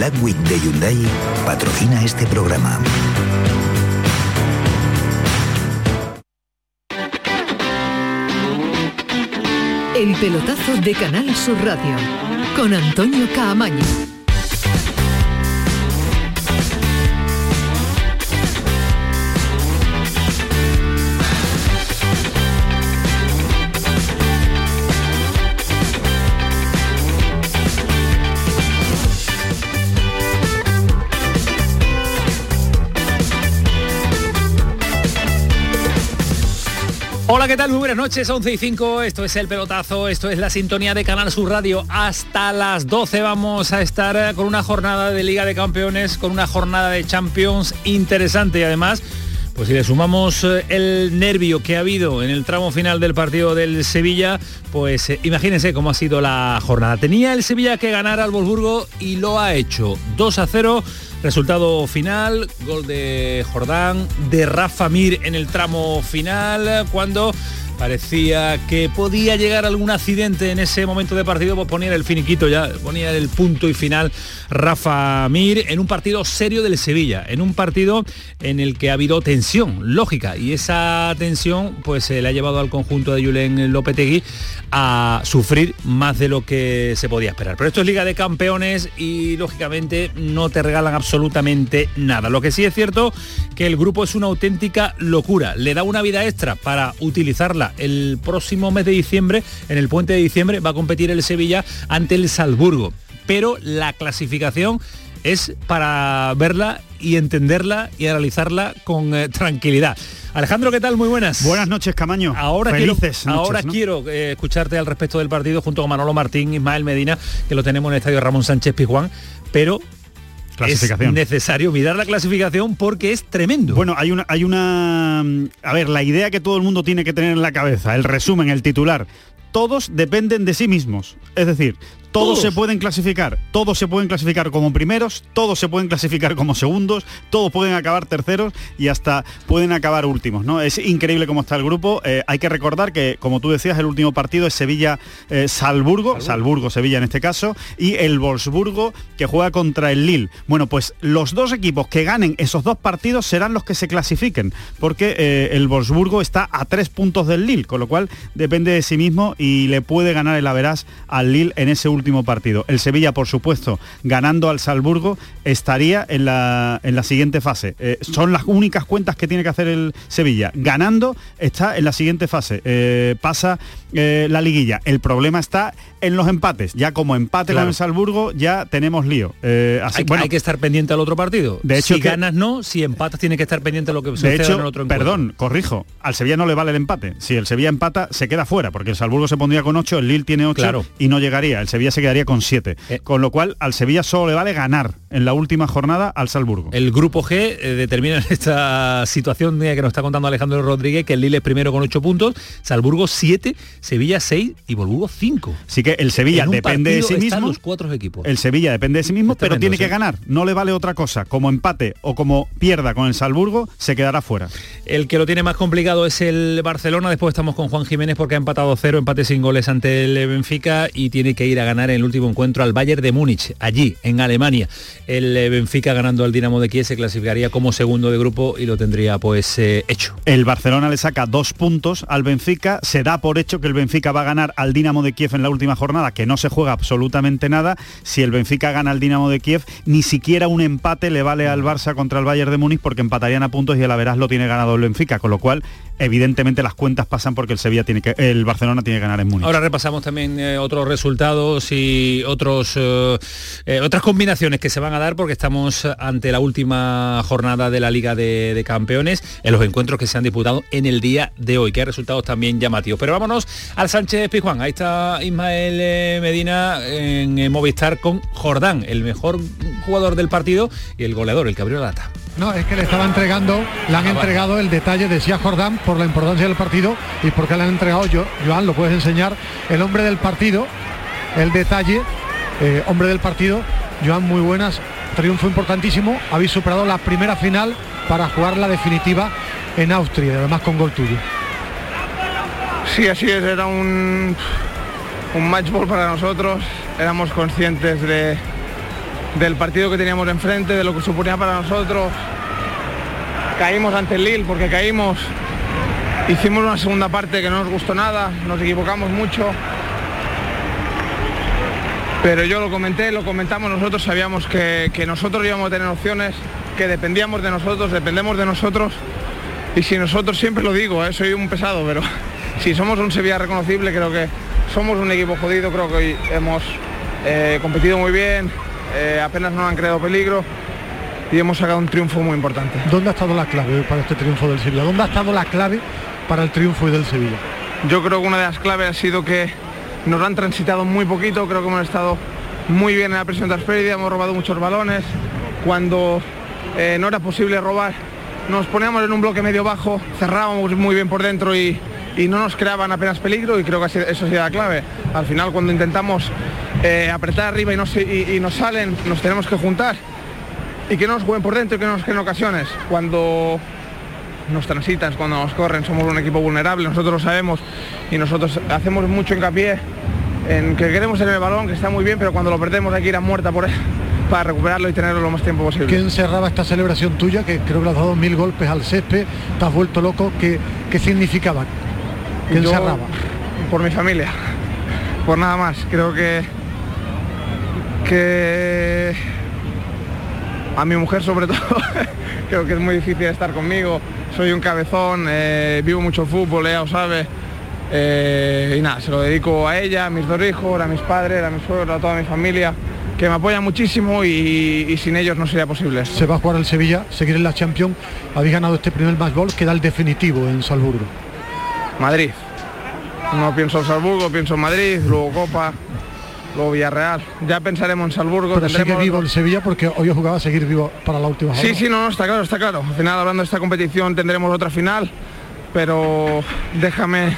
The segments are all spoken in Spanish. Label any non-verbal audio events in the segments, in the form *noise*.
Black Week de Hyundai patrocina este programa. El pelotazo de Canal Sur Radio con Antonio Caamaño. Hola, ¿qué tal? Muy buenas noches, 11 y 5, esto es El Pelotazo, esto es la sintonía de Canal Sur Radio. Hasta las 12 vamos a estar eh, con una jornada de Liga de Campeones, con una jornada de Champions interesante y además... Pues si le sumamos eh, el nervio que ha habido en el tramo final del partido del Sevilla, pues eh, imagínense cómo ha sido la jornada. Tenía el Sevilla que ganar al Wolfsburgo y lo ha hecho. 2 a 0 Resultado final, gol de Jordán, de Rafa Mir en el tramo final, cuando parecía que podía llegar algún accidente en ese momento de partido, pues ponía el finiquito ya, ponía el punto y final Rafa Mir en un partido serio del Sevilla, en un partido en el que ha habido tensión, lógica, y esa tensión pues se le ha llevado al conjunto de Julen Lopetegui a sufrir más de lo que se podía esperar. Pero esto es Liga de Campeones y lógicamente no te regalan absolutamente nada. Lo que sí es cierto que el grupo es una auténtica locura, le da una vida extra para utilizarla el próximo mes de diciembre, en el puente de diciembre, va a competir el Sevilla ante el Salzburgo. Pero la clasificación es para verla y entenderla y analizarla con eh, tranquilidad. Alejandro, ¿qué tal? Muy buenas. Buenas noches, Camaño. Ahora Felices quiero, ahora quiero eh, escucharte al respecto del partido junto con Manolo Martín, Ismael Medina, que lo tenemos en el estadio Ramón Sánchez Pizjuán, pero es necesario mirar la clasificación porque es tremendo. Bueno, hay una, hay una... A ver, la idea que todo el mundo tiene que tener en la cabeza, el resumen, el titular, todos dependen de sí mismos. Es decir, todos, se pueden clasificar, todos se pueden clasificar como primeros, todos se pueden clasificar como segundos, todos pueden acabar terceros y hasta pueden acabar últimos, ¿no? Es increíble cómo está el grupo. Eh, hay que recordar que, como tú decías, el último partido es Sevilla-Salburgo, eh, Salburgo-Sevilla en este caso, y el Wolfsburgo que juega contra el Lille. Bueno, pues los dos equipos que ganen esos dos partidos serán los que se clasifiquen, porque eh, el Wolfsburgo está a tres puntos del Lille, con lo cual depende de sí mismo y le puede ganar el Averas al Lille en ese último último partido. El Sevilla, por supuesto, ganando al Salburgo, estaría en la, en la siguiente fase. Eh, son las únicas cuentas que tiene que hacer el Sevilla. Ganando está en la siguiente fase. Eh, pasa eh, la liguilla. El problema está en los empates. Ya como empate con el Salburgo, ya tenemos lío. así, hay, bueno, hay que estar pendiente al otro partido. De hecho, si ganas no, si empatas tiene que estar pendiente a lo que sucede en el otro encuentro. Perdón, corrijo. Al Sevilla no le vale el empate. Si el Sevilla empata, se queda fuera, porque el Salburgo se pondría con 8, el Lille tiene 8 y no llegaría. El Sevilla se quedaría con 7. Eh. con lo cual al Sevilla solo le vale ganar en la última jornada al Salburgo. El grupo G eh, determina en esta situación que nos está contando Alejandro Rodríguez que el Lille es primero con 8 puntos, Salburgo 7, Sevilla 6 y Volburgo 5. Así que el Sevilla depende de sí mismo. Los cuatro equipos. El Sevilla depende de sí mismo, pero tiene que ganar. No le vale otra cosa. Como empate o como pierda con el Salburgo, se quedará fuera. El que lo tiene más complicado es el Barcelona. Después estamos con Juan Jiménez porque ha empatado cero, empate sin goles ante el Benfica y tiene que ir a ganar en el último encuentro al Bayern de Múnich, allí, en Alemania. El eh, Benfica ganando al Dinamo de Kiev se clasificaría como segundo de grupo y lo tendría pues eh, hecho. El Barcelona le saca dos puntos al Benfica, se da por hecho que el Benfica va a ganar al Dinamo de Kiev en la última jornada, que no se juega absolutamente nada. Si el Benfica gana al Dinamo de Kiev, ni siquiera un empate le vale al Barça contra el Bayern de Múnich porque empatarían a puntos y el Averas lo tiene ganado el Benfica, con lo cual evidentemente las cuentas pasan porque el Sevilla tiene que el Barcelona tiene que ganar en Múnich. Ahora repasamos también eh, otros resultados y otros eh, eh, otras combinaciones que se van a dar porque estamos ante la última jornada de la Liga de, Campeones en los encuentros que se han disputado en el día de hoy, que hay resultados también llamativos. Pero vámonos al Sánchez Pizjuán. Ahí está Ismael Medina en Movistar con Jordán, el mejor jugador del partido y el goleador, el que abrió la lata. No, es que le estaba entregando, le han ah, entregado el detalle de Sia Jordán por la importancia del partido y porque le han entregado. Yo, Joan, lo puedes enseñar, el hombre del partido, el detalle, eh, hombre del partido, Joan, muy buenas, triunfo importantísimo, habéis superado la primera final para jugar la definitiva en Austria, además con gol tuyo. Sí, así es, era un, un match ball para nosotros, éramos conscientes de del partido que teníamos enfrente, de lo que suponía para nosotros. Caímos ante el Lille porque caímos. Hicimos una segunda parte que no nos gustó nada, nos equivocamos mucho. Pero yo lo comenté, lo comentamos nosotros, sabíamos que, nosotros íbamos a tener opciones, que dependíamos de nosotros, dependemos de nosotros. Y si nosotros, siempre lo digo, ¿eh? soy un pesado, pero *laughs* si somos un Sevilla reconocible, creo que somos un equipo jodido, creo que hoy hemos eh, competido muy bien, eh, apenas nos han creado peligro y hemos sacado un triunfo muy importante. ¿Dónde ha estado la clave para este triunfo del Sevilla? ¿Dónde ha estado la clave para el triunfo del Sevilla? Yo creo que una de las claves ha sido que nos han transitado muy poquito, creo que hemos estado muy bien en la presión tras pérdida, hemos robado muchos balones, cuando eh, no era posible robar nos poníamos en un bloque medio bajo, cerrábamos muy bien por dentro y, y no nos creaban apenas peligro y creo que eso ha sido la clave. Al final cuando intentamos eh, apretar arriba y, no, y, y, nos salen, nos tenemos que juntar y que no nos jueguen por dentro y que no nos creen ocasiones. Cuando nos transitan, cuando nos corren, somos un equipo vulnerable, nosotros lo sabemos y nosotros hacemos mucho hincapié en que queremos tener el balón, que está muy bien, pero cuando lo perdemos hay que ir a muerta por él *laughs* para recuperarlo y tenerlo lo más tiempo posible. ¿Quién cerraba esta celebración tuya? Que creo que le has dado mil golpes al césped, te has vuelto loco. ¿Qué, qué significaba? ¿Quién Yo, cerraba? Por mi familia, por nada más. Creo que que a mi mujer sobre todo *laughs* creo que es muy difícil estar conmigo. Soy un cabezón, eh, vivo mucho fútbol, ella lo sabe. Eh, y nada, se lo dedico a ella, a mis dos hijos, a mis padres, a mi suegro, a toda mi familia que me apoyan muchísimo y, y, sin ellos no sería posible. Se va a jugar el Sevilla, seguir en la Champions. Habéis ganado este primer match ball, queda el definitivo en Salzburgo. Madrid. No pienso en Salzburgo, pienso en Madrid, luego Copa, luego Villarreal. Ya pensaremos en Salzburgo. Pero sigue vivo el Sevilla porque hoy he jugado a seguir vivo para la última Sí, sí, no, no, está claro, está claro. Al final, hablando de esta competición, tendremos otra final, pero déjame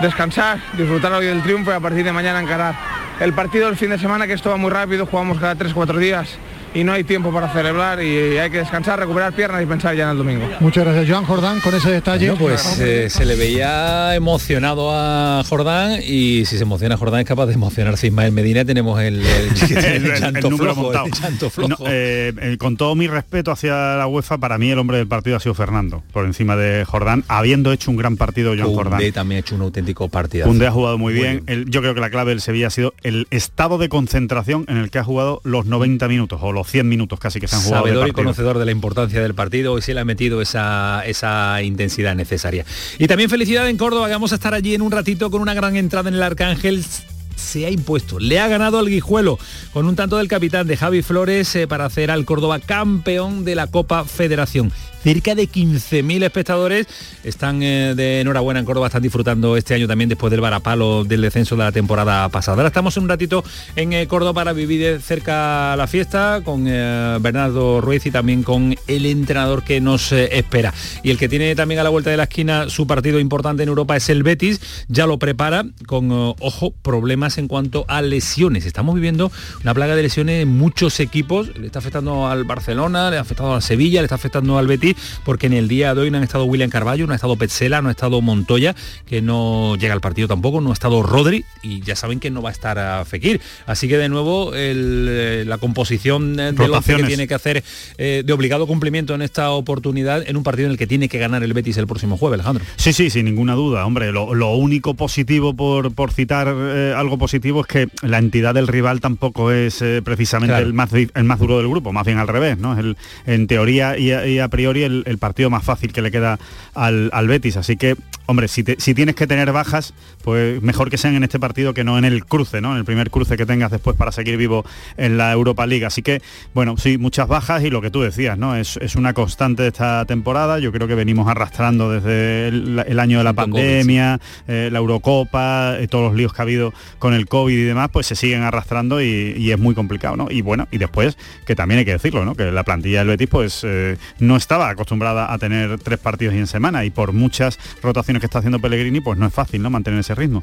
descansar, disfrutar hoy del triunfo y a partir de mañana encarar el partido del fin de semana que esto va muy rápido, jugamos cada 3-4 días y no hay tiempo para celebrar y hay que descansar, recuperar piernas y pensar ya en el domingo. Muchas gracias, Joan Jordán, con ese detalle. Bueno, pues eh, se le veía emocionado a Jordán y si se emociona Jordán es capaz de emocionarse Ismael Medina. Tenemos el, el, *laughs* el, el chanto flojo, chanto flojo. No, eh, eh, con todo mi respeto hacia la UEFA, para mí el hombre del partido ha sido Fernando, por encima de Jordán, habiendo hecho un gran partido Joan Jordán. también ha hecho un auténtico partido. Koundé ha jugado muy, muy bien. bien. yo creo que la clave del Sevilla ha sido el estado de concentración en el que ha jugado los 90 minutos o los 100 minutos casi que se han jugado. Sabedor y conocedor de la importancia del partido y se le ha metido esa, esa intensidad necesaria. Y también felicidad en Córdoba, que vamos a estar allí en un ratito con una gran entrada en el Arcángel se ha impuesto. Le ha ganado al Guijuelo con un tanto del capitán de Javi Flores eh, para hacer al Córdoba campeón de la Copa Federación. Cerca de 15.000 espectadores están eh, de enhorabuena en Córdoba, están disfrutando este año también después del varapalo del descenso de la temporada pasada. Ahora estamos un ratito en eh, Córdoba para vivir de cerca la fiesta con eh, Bernardo Ruiz y también con el entrenador que nos espera. Y el que tiene también a la vuelta de la esquina su partido importante en Europa es el Betis, ya lo prepara con, ojo, problemas en cuanto a lesiones. Estamos viviendo una plaga de lesiones en muchos equipos, le está afectando al Barcelona, le ha afectado al Sevilla, le está afectando al Betis, porque en el día de hoy no han estado William Carballo, no ha estado Petzela, no ha estado Montoya, que no llega al partido tampoco, no ha estado Rodri y ya saben que no va a estar a Fekir. Así que de nuevo el, la composición de lo que tiene que hacer eh, de obligado cumplimiento en esta oportunidad en un partido en el que tiene que ganar el Betis el próximo jueves, Alejandro. Sí, sí, sin ninguna duda. Hombre, lo, lo único positivo por, por citar eh, algo positivo es que la entidad del rival tampoco es eh, precisamente claro. el, más, el más duro del grupo, más bien al revés, ¿no? Es el, en teoría y a, y a priori el, el, partido más fácil que le queda al, al Betis. Así que, hombre, si, te, si, tienes que tener bajas, pues mejor que sean en este partido que no en el cruce, ¿no? En el primer cruce que tengas después para seguir vivo en la Europa League. Así que, bueno, sí, muchas bajas y lo que tú decías, ¿no? Es, es una constante de esta temporada. Yo creo que venimos arrastrando desde el, el año de la pandemia, eh, la Eurocopa, eh, todos los líos que ha habido con el COVID y demás, pues se siguen arrastrando y, y, es muy complicado, ¿no? Y bueno, y después, que también hay que decirlo, ¿no? Que la plantilla del Betis, pues eh, no estaba acostumbrada a tener tres partidos en semana y por muchas rotaciones que está haciendo Pellegrini, pues no es fácil, ¿no? Mantener ese ritmo.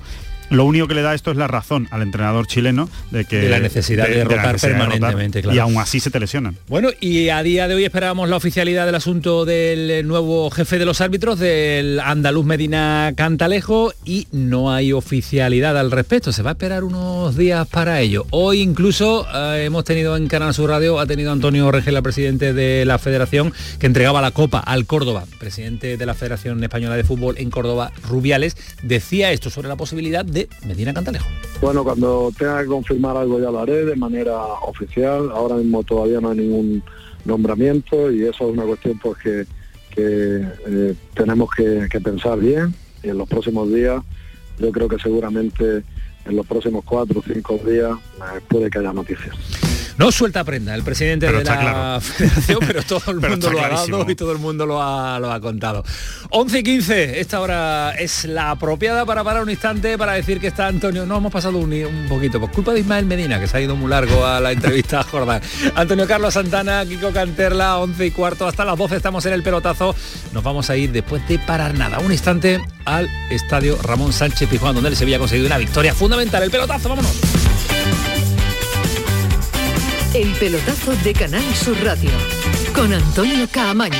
Lo único que le da esto es la razón al entrenador chileno de que de la necesidad de, rotar permanentemente, y aún así se te lesionan. Bueno, y a día de hoy esperábamos la oficialidad del asunto del nuevo jefe de los árbitros, del andaluz Medina Cantalejo, y no hay oficialidad al respecto. Se va a esperar unos días para ello. Hoy incluso eh, hemos tenido en Canal Sur Radio, ha tenido Antonio Regela, presidente de la Federación, que entregaba la copa al Córdoba, presidente de la Federación Española de Fútbol en Córdoba, Rubiales, decía esto sobre la posibilidad de Medina Cantalejo. Bueno, cuando tenga que confirmar algo ya lo haré de manera oficial. Ahora mismo todavía no hay ningún nombramiento y eso es una cuestión pues que, eh, tenemos que, pensar bien y en los próximos días yo creo que seguramente en los próximos cuatro o cinco días eh, puede que haya noticias. No suelta prenda el presidente de la *laughs* federación, pero todo el *laughs* mundo lo ha dado y todo el mundo lo ha, lo ha contado. 11 y 15, esta hora es la apropiada para parar un instante para decir que está Antonio. No, hemos pasado un, un poquito, por culpa de Ismael Medina, que se ha ido muy largo a la entrevista a *laughs* Jordán. Antonio Carlos Santana, Kiko Canterla, 11 y cuarto, hasta las 12 estamos en el pelotazo. Nos vamos a ir después de parar nada, un instante al estadio Ramón Sánchez Pijuán, donde el Sevilla ha conseguido una victoria fundamental. El pelotazo, vámonos. El pelotazo de Canal Sur Radio con Antonio Caamaño.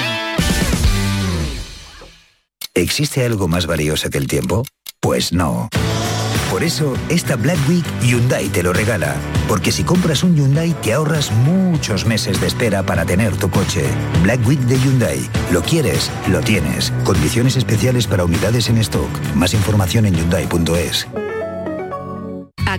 ¿Existe algo más valioso que el tiempo? Pues no. Por eso, esta Black Week Hyundai te lo regala. Porque si compras un Hyundai te ahorras muchos meses de espera para tener tu coche. Black Week de Hyundai. Lo quieres, lo tienes. Condiciones especiales para unidades en stock. Más información en hyundai.es.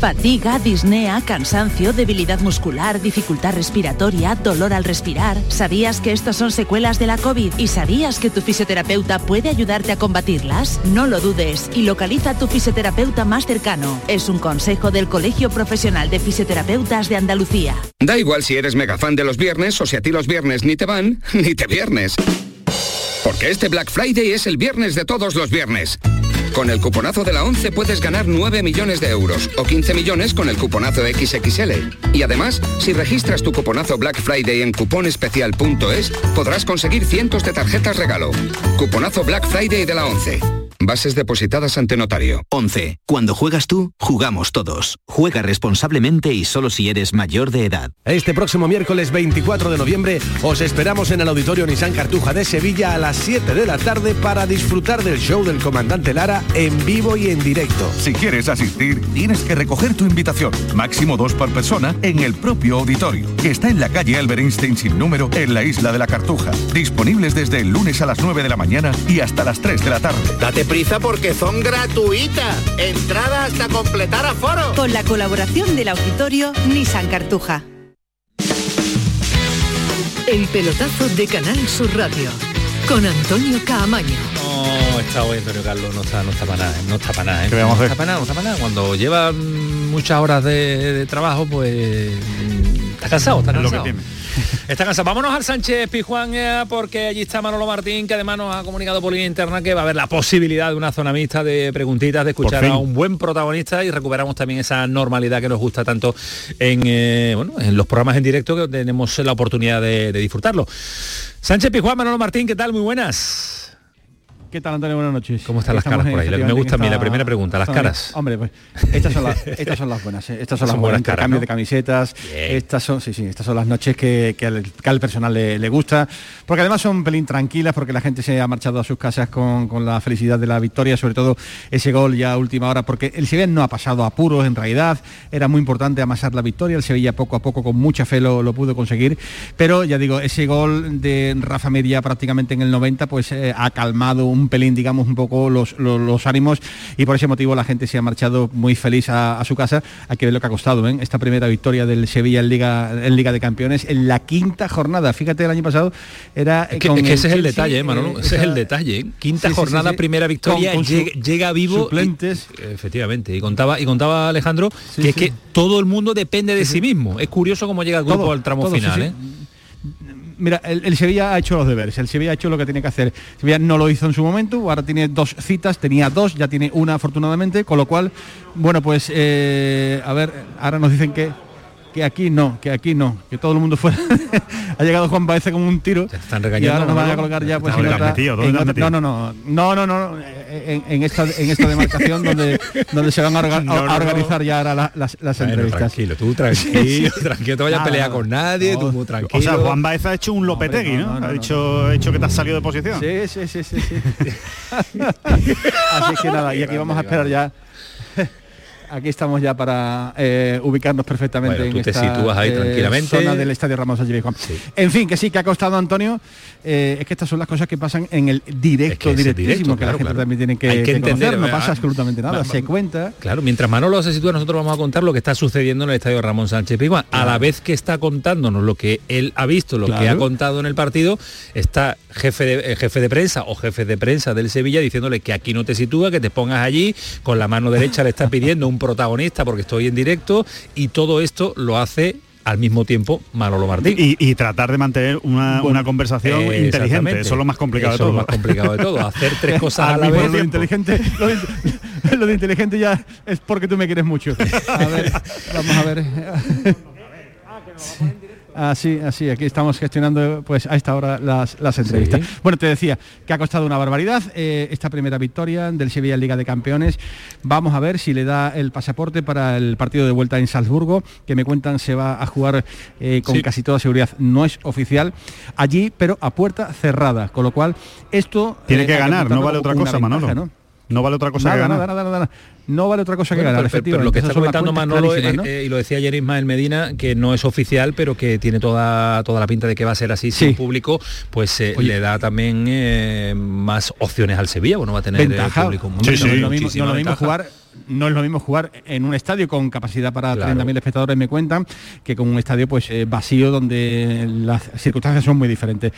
Fatiga, disnea, cansancio, debilidad muscular, dificultad respiratoria, dolor al respirar. ¿Sabías que estos son secuelas de la COVID y sabías que tu fisioterapeuta puede ayudarte a combatirlas? No lo dudes y localiza a tu fisioterapeuta más cercano. Es un consejo del Colegio Profesional de Fisioterapeutas de Andalucía. Da igual si eres mega fan de los viernes o si a ti los viernes ni te van, *laughs* ni te viernes. Porque este Black Friday es el viernes de todos los viernes. Con el cuponazo de la 11 puedes ganar 9 millones de euros o 15 millones con el cuponazo XXL. Y además, si registras tu cuponazo Black Friday en cuponespecial.es, podrás conseguir cientos de tarjetas regalo. Cuponazo Black Friday de la 11. Bases depositadas ante notario. 11. Cuando juegas tú, jugamos todos. Juega responsablemente y solo si eres mayor de edad. Este próximo miércoles 24 de noviembre os esperamos en el Auditorio Nissan Cartuja de Sevilla a las 7 de la tarde para disfrutar del show del comandante Lara en vivo y en directo. Si quieres asistir, tienes que recoger tu invitación. Máximo dos por persona en el propio auditorio, que está en la calle Albert Einstein sin número en la isla de la Cartuja. Disponibles desde el lunes a las 9 de la mañana y hasta las 3 de la tarde. Date prisa porque son gratuitas. Entrada hasta completar aforo. Con la colaboración del auditorio Nissan Cartuja. El pelotazo de Canal Sur Radio con Antonio Caamaño. No está hoy Antonio Carlos, no está, no está para nada, no está para nada, ¿eh? ¿Qué vamos a no hacer? está para nada, no está para nada. Cuando lleva mm, muchas horas de, de trabajo, pues mm, está cansado, está Es lo que cansado. tiene. Está cansado. Vámonos al Sánchez Pijuán eh, porque allí está Manolo Martín, que además nos ha comunicado por línea interna que va a haber la posibilidad de una zona mixta de preguntitas, de escuchar a un buen protagonista y recuperamos también esa normalidad que nos gusta tanto en, eh, bueno, en los programas en directo que tenemos la oportunidad de, de disfrutarlo. Sánchez Pijuán, Manolo Martín, ¿qué tal? Muy buenas. ¿Qué tal, Antonio? Buenas noches. ¿Cómo están las caras por ahí? Me gusta a mí la primera pregunta, las caras. Hombre, pues estas son las, estas son las buenas, ¿eh? estas son, las buenas, caras, cambio de camisetas, estas son, sí, sí, estas son las noches que, que, al, personal le, gusta, porque además son un pelín tranquilas, porque la gente se ha marchado a sus casas con, con, la felicidad de la victoria, sobre todo ese gol ya a última hora, porque el Sevilla no ha pasado apuros en realidad, era muy importante amasar la victoria, el Sevilla poco a poco con mucha fe lo, lo pudo conseguir, pero ya digo, ese gol de Rafa Media prácticamente en el 90, pues eh, ha calmado un pelín, digamos, un poco los, los, ánimos y por ese motivo la gente se ha marchado muy feliz a, su casa. Hay que ver lo que ha costado ¿eh? esta primera victoria del Sevilla en Liga, en Liga de Campeones en la quinta jornada. Fíjate, el año pasado era... Es que, ese es el detalle, ¿eh, Manolo, ese es el detalle. Quinta jornada, primera victoria, llega, vivo. Suplentes. efectivamente, y contaba, y contaba Alejandro que es que todo el mundo depende de sí mismo. Es curioso cómo llega el grupo al tramo final. ¿eh? Mira, el, Sevilla ha hecho los deberes, el Sevilla ha hecho lo que tiene que hacer. Sevilla no lo hizo en su momento, ahora tiene dos citas, tenía dos, ya tiene una afortunadamente, con lo cual, bueno, pues, eh, a ver, ahora nos dicen que que aquí no, que aquí no, que todo el mundo fuera. *laughs* ha llegado Juan Baeza como un tiro. están regañando. Y ahora nos van a colocar ya pues en otra, no, no, no, no, no, no, en, esta en esta demarcación donde *laughs* donde se van a, organizar ya ahora las, las entrevistas. Tranquilo, tú *laughs* tranquilo, tranquilo, te vayas a pelear con nadie, tú muy tranquilo. O sea, Juan Baeza ha hecho un Lopetegui, ¿no? ha dicho, hecho que te has salido de posición. Sí, sí, sí, sí. sí. Así que nada, y aquí vamos a esperar ya Aquí estamos ya para eh, ubicarnos perfectamente en esta sitúas ahí eh, tranquilamente. zona del Estadio Ramos Allí En fin, que sí, que ha costado Antonio. Eh, es que estas son las cosas que pasan en el directo, directísimo, que la gente también tiene que, entender. no pasa absolutamente nada, se cuenta. Claro, mientras Manolo se sitúa, nosotros vamos a contar lo que está sucediendo en el Estadio Ramón Sánchez Pizjuán. A la vez que está contándonos lo que él ha visto, lo que ha contado en el partido, está jefe de, jefe de prensa o jefe de prensa del Sevilla diciéndole que aquí no te sitúa, que te pongas allí, con la mano derecha le está pidiendo un protagonista porque estoy en directo y todo esto lo hace al mismo tiempo Manolo Martín. Y, tratar de mantener una, conversación inteligente, eso es lo más complicado de todo. más complicado de todo, hacer tres *laughs* cosas a la vez. Lo inteligente, *laughs* lo, de inteligente ya es porque tú me quieres mucho. *laughs* A ver, vamos a ver. Así, así, aquí estamos gestionando pues a esta hora las, entrevistas. Bueno, te decía que ha costado una barbaridad eh, esta primera victoria del Sevilla en Liga de Campeones. Vamos a ver si le da el pasaporte para el partido de vuelta en Salzburgo, que me cuentan se va a jugar eh, con casi toda seguridad. No es oficial allí, pero a puerta cerrada. Con lo cual, esto... Tiene eh, que ganar, no vale otra cosa, Manolo. ¿no? Vale otra cosa que ganar. Nada, nada, nada. No vale otra cosa que ganar. Pero, lo que está comentando Manolo, eh, y lo decía ayer Ismael Medina, que no es oficial, pero que tiene toda, toda la pinta de que va a ser así. Sin público, pues eh, le da también eh, más opciones al Sevilla, bueno, va a tener público. Sí, no, lo mismo, no lo mismo jugar no es lo mismo jugar en un estadio con capacidad para 30.000 espectadores, me cuentan, que con un estadio pues eh, vacío donde las circunstancias son muy diferentes.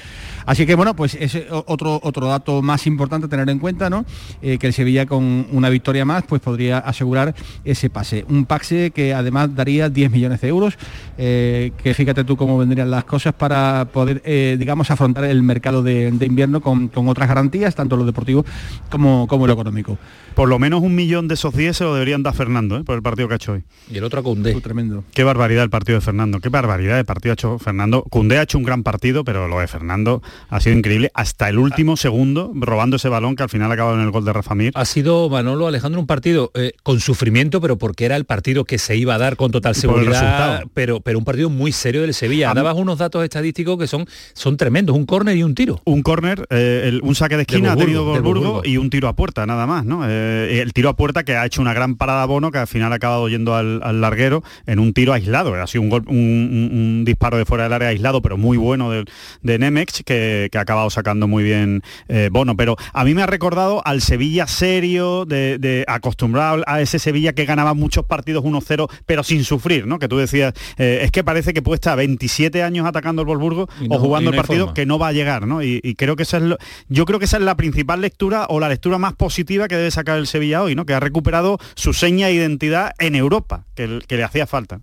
Así que bueno, pues es otro, otro dato más importante a tener en cuenta, ¿no? Eh, que el Sevilla con una victoria más pues podría asegurar ese pase. Un pase que además daría 10 millones de euros, eh, que fíjate tú cómo vendrían las cosas para poder, digamos, afrontar el mercado de, invierno con, otras garantías, tanto lo deportivo como, como lo económico por lo menos un millón de esos 10 se lo deberían dar Fernando, ¿eh? por el partido que ha hecho hoy. Y el otro a Cundé. tremendo. Qué barbaridad el partido de Fernando, qué barbaridad el partido ha hecho Fernando. Cundé ha hecho un gran partido, pero lo de Fernando ha sido increíble. Hasta el último segundo, robando ese balón que al final ha acabado en el gol de Rafa Mir. Ha sido, Manolo Alejandro, un partido eh, con sufrimiento, pero porque era el partido que se iba a dar con total seguridad, pero, pero un partido muy serio del Sevilla. Dabas unos datos estadísticos que son, son tremendos, un córner y un tiro. Un córner, eh, un saque de esquina ha tenido Burgo y un tiro a puerta, nada más, ¿no? el tiro a puerta que ha hecho una gran parada Bono, que al final ha acabado yendo al, larguero en un tiro aislado. Ha sido un, un, disparo de fuera del área aislado, pero muy bueno de, de Nemex, que, ha acabado sacando muy bien eh, Bono. Pero a mí me ha recordado al Sevilla serio, de, acostumbrado a ese Sevilla que ganaba muchos partidos 1-0, pero sin sufrir, ¿no? Que tú decías, eh, es que parece que puede estar 27 años atacando el Volburgo o jugando el partido que no va a llegar, ¿no? Y, creo que esa es yo creo que esa es la principal lectura o la lectura más positiva que debe sacar el Sevilla hoy, ¿no? Que ha recuperado su seña de identidad en Europa, que, le hacía falta.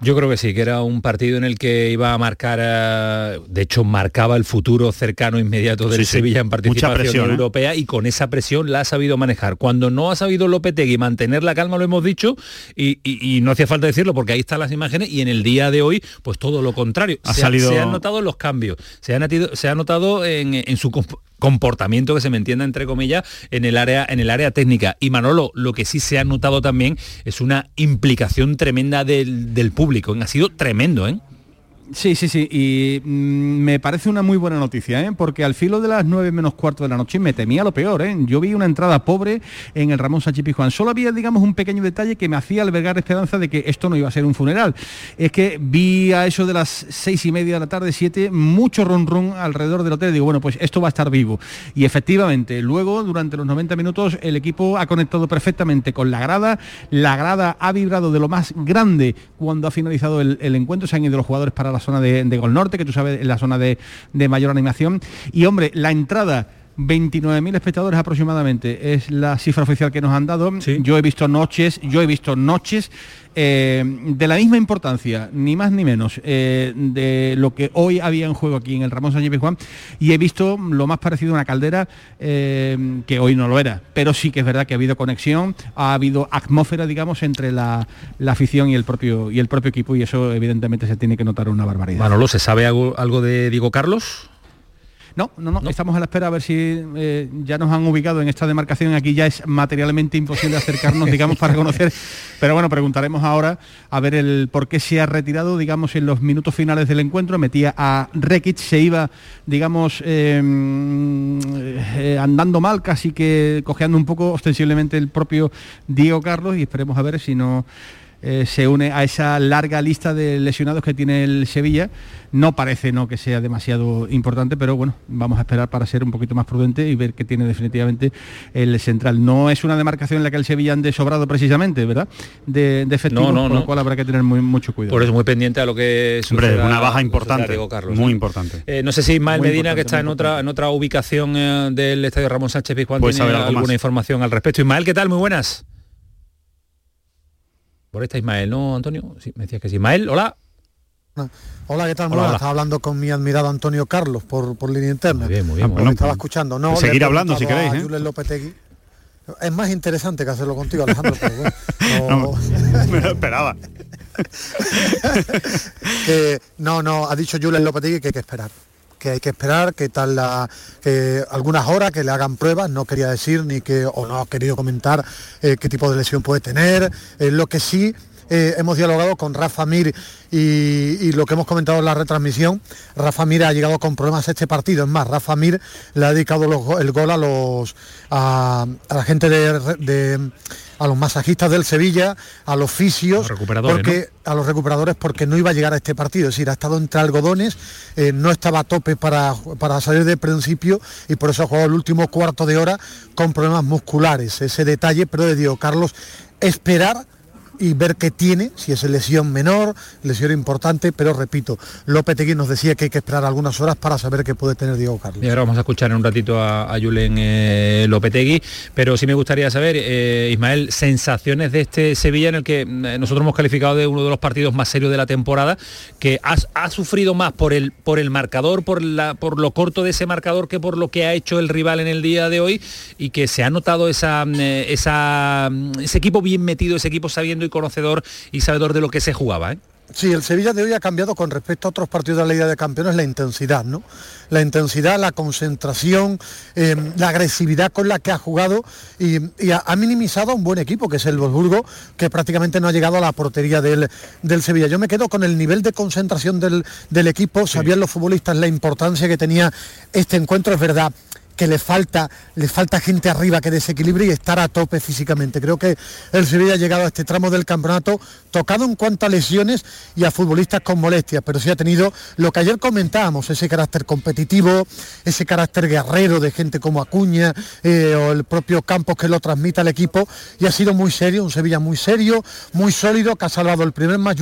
Yo creo que sí, que era un partido en el que iba a marcar, eh, de hecho marcaba el futuro cercano inmediato del Sevilla en participación ¿eh? europea y con esa presión la ha sabido manejar. Cuando no ha sabido Lopetegui mantener la calma, lo hemos dicho, y, no hacía falta decirlo porque ahí están las imágenes y en el día de hoy, pues todo lo contrario. Ha se, salido... se han notado los cambios, se ha, se ha notado en, en su comportamiento que se me entienda entre comillas en el área en el área técnica y Manolo lo que sí se ha notado también es una implicación tremenda del, del público ha sido tremendo ¿eh? Sí, sí, sí, y mm, me parece una muy buena noticia, ¿eh? porque al filo de las 9 menos cuarto de la noche me temía lo peor. ¿eh? Yo vi una entrada pobre en el Ramón Sánchez Pizjuán. Solo había, digamos, un pequeño detalle que me hacía albergar esperanza de que esto no iba a ser un funeral. Es que vi a eso de las seis y media de la tarde, siete, mucho ron ron alrededor del hotel. Digo, bueno, pues esto va a estar vivo. Y efectivamente, luego, durante los 90 minutos, el equipo ha conectado perfectamente con la grada. La grada ha vibrado de lo más grande cuando ha finalizado el, el encuentro. Se han ido los jugadores para la zona de, Gol Norte, que tú sabes, en la zona de, mayor animación. Y hombre, la entrada 29.000 espectadores aproximadamente es la cifra oficial que nos han dado. Yo he visto noches, yo he visto noches eh, de la misma importancia, ni más ni menos, eh, de lo que hoy había en juego aquí en el Ramón Sánchez Juan y he visto lo más parecido a una caldera eh, que hoy no lo era, pero sí que es verdad que ha habido conexión, ha habido atmósfera, digamos, entre la, afición y el propio y el propio equipo y eso evidentemente se tiene que notar una barbaridad. Manolo, ¿se sabe algo, algo de Diego Carlos? No, no, no, estamos a la espera a ver si eh, ya nos han ubicado en esta demarcación. Aquí ya es materialmente imposible acercarnos, digamos, para conocer. Pero bueno, preguntaremos ahora a ver el por qué se ha retirado, digamos, en los minutos finales del encuentro. Metía a Rekic, se iba, digamos, em, eh, andando mal, casi que cojeando un poco ostensiblemente el propio Diego Carlos y esperemos a ver si no eh, se une a esa larga lista de lesionados que tiene el Sevilla. No parece no que sea demasiado importante, pero bueno, vamos a esperar para ser un poquito más prudente y ver qué tiene definitivamente el central. No es una demarcación en la que el Sevilla ande sobrado precisamente, ¿verdad? De, de efectivos, no, lo cual habrá que tener muy, mucho cuidado. Por eso muy pendiente a lo que es una baja importante, muy importante. Eh, no sé si Ismael Medina, que está en otra, en otra ubicación eh, del Estadio Ramón Sánchez Pizjuán, pues tiene alguna información al respecto. Ismael, ¿qué tal? Muy buenas. Por esta Ismael, ¿no, Antonio? Sí, me decías que sí. Ismael, hola. Hola, ¿qué tal? Estaba hablando con mi admirado Antonio Carlos por, por línea interna. Muy bien, muy bien. Ah, estaba escuchando. No, seguir hablando si queréis. ¿eh? Es más interesante que hacerlo contigo, Alejandro. *laughs* no, *laughs* me lo esperaba. *laughs* no, no, ha dicho Julen Lopetegui que hay que esperar que hay que esperar, que tal la, que algunas horas que le hagan pruebas, no quería decir ni que, o no ha querido comentar eh, qué tipo de lesión puede tener, eh, lo que sí eh, hemos dialogado con Rafa Mir y, lo que hemos comentado en la retransmisión, Rafa Mir ha llegado con problemas a este partido. Es más, Rafa Mir le ha dedicado el gol a los a, la gente de, a los masajistas del Sevilla, a los fisios, a los recuperadores, porque, a los recuperadores porque no iba a llegar a este partido. Es decir, ha estado entre algodones, eh, no estaba a tope para, para salir de principio y por eso ha jugado el último cuarto de hora con problemas musculares. Ese detalle, pero de Diego Carlos, esperar y ver qué tiene, si es lesión menor, lesión importante, pero repito, Lopetegui nos decía que hay que esperar algunas horas para saber qué puede tener Diego Carlos. Ahora vamos a escuchar en un ratito a, Julen eh, Lopetegui, pero sí me gustaría saber, eh, Ismael, sensaciones de este Sevilla en el que mm, nosotros hemos calificado de uno de los partidos más serios de la temporada, que ha, sufrido más por el, por el marcador, por, la, por lo corto de ese marcador que por lo que ha hecho el rival en el día de hoy y que se ha notado esa, mm, esa, mm, ese equipo bien metido, ese equipo sabiendo conocedor y sabedor de lo que se jugaba. ¿eh? Sí, el Sevilla de hoy ha cambiado con respecto a otros partidos de la Liga de Campeones la intensidad, ¿no? La intensidad, la concentración, em, la agresividad con la que ha jugado y, ha, minimizado a un buen equipo, que es el Wolfsburgo, que prácticamente no ha llegado a la portería del, del Sevilla. Yo me quedo con el nivel de concentración del, equipo, sabían los futbolistas la importancia que tenía este encuentro, es verdad que le falta, le falta gente arriba que desequilibre y estar a tope físicamente. Creo que el Sevilla ha llegado a este tramo del campeonato tocado en cuanto a lesiones y a futbolistas con molestias, pero sí ha tenido lo que ayer comentábamos, ese carácter competitivo, ese carácter guerrero de gente como Acuña eh, o el propio Campos que lo transmite al equipo y ha sido muy serio, un Sevilla muy serio, muy sólido, que ha salvado el primer match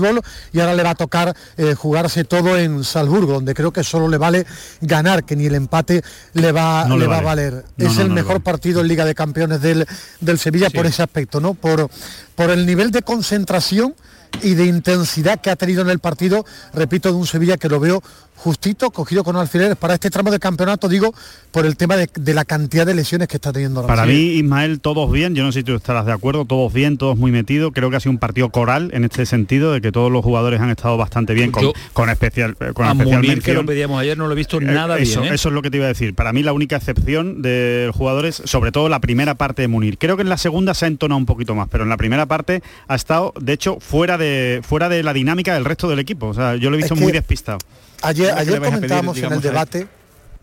y ahora le va a tocar eh, jugarse todo en Salzburgo, donde creo que solo le vale ganar, que ni el empate le va, va a valer. es el mejor partido en Liga de Campeones del, del Sevilla por ese aspecto, ¿no? Por, por el nivel de concentración y de intensidad que ha tenido en el partido, repito, de un Sevilla que lo veo justito, cogido con alfileres para este tramo de campeonato, digo, por el tema de, la cantidad de lesiones que está teniendo. Para mí, Ismael, todos bien, yo no sé si tú estarás de acuerdo, todos bien, todos muy metidos, creo que ha sido un partido coral en este sentido, de que todos los jugadores han estado bastante bien, con, especial con a especial que lo pedíamos ayer, no lo he visto eh, nada eso, bien. ¿eh? Eso es lo que te iba a decir. Para mí la única excepción de jugadores, sobre todo la primera parte de Munir. Creo que en la segunda se ha entonado un poquito más, pero en la primera parte ha estado, de hecho, fuera de, fuera de la dinámica del resto del equipo. O sea, yo lo he visto muy despistado. Ayer, ayer comentábamos en el debate,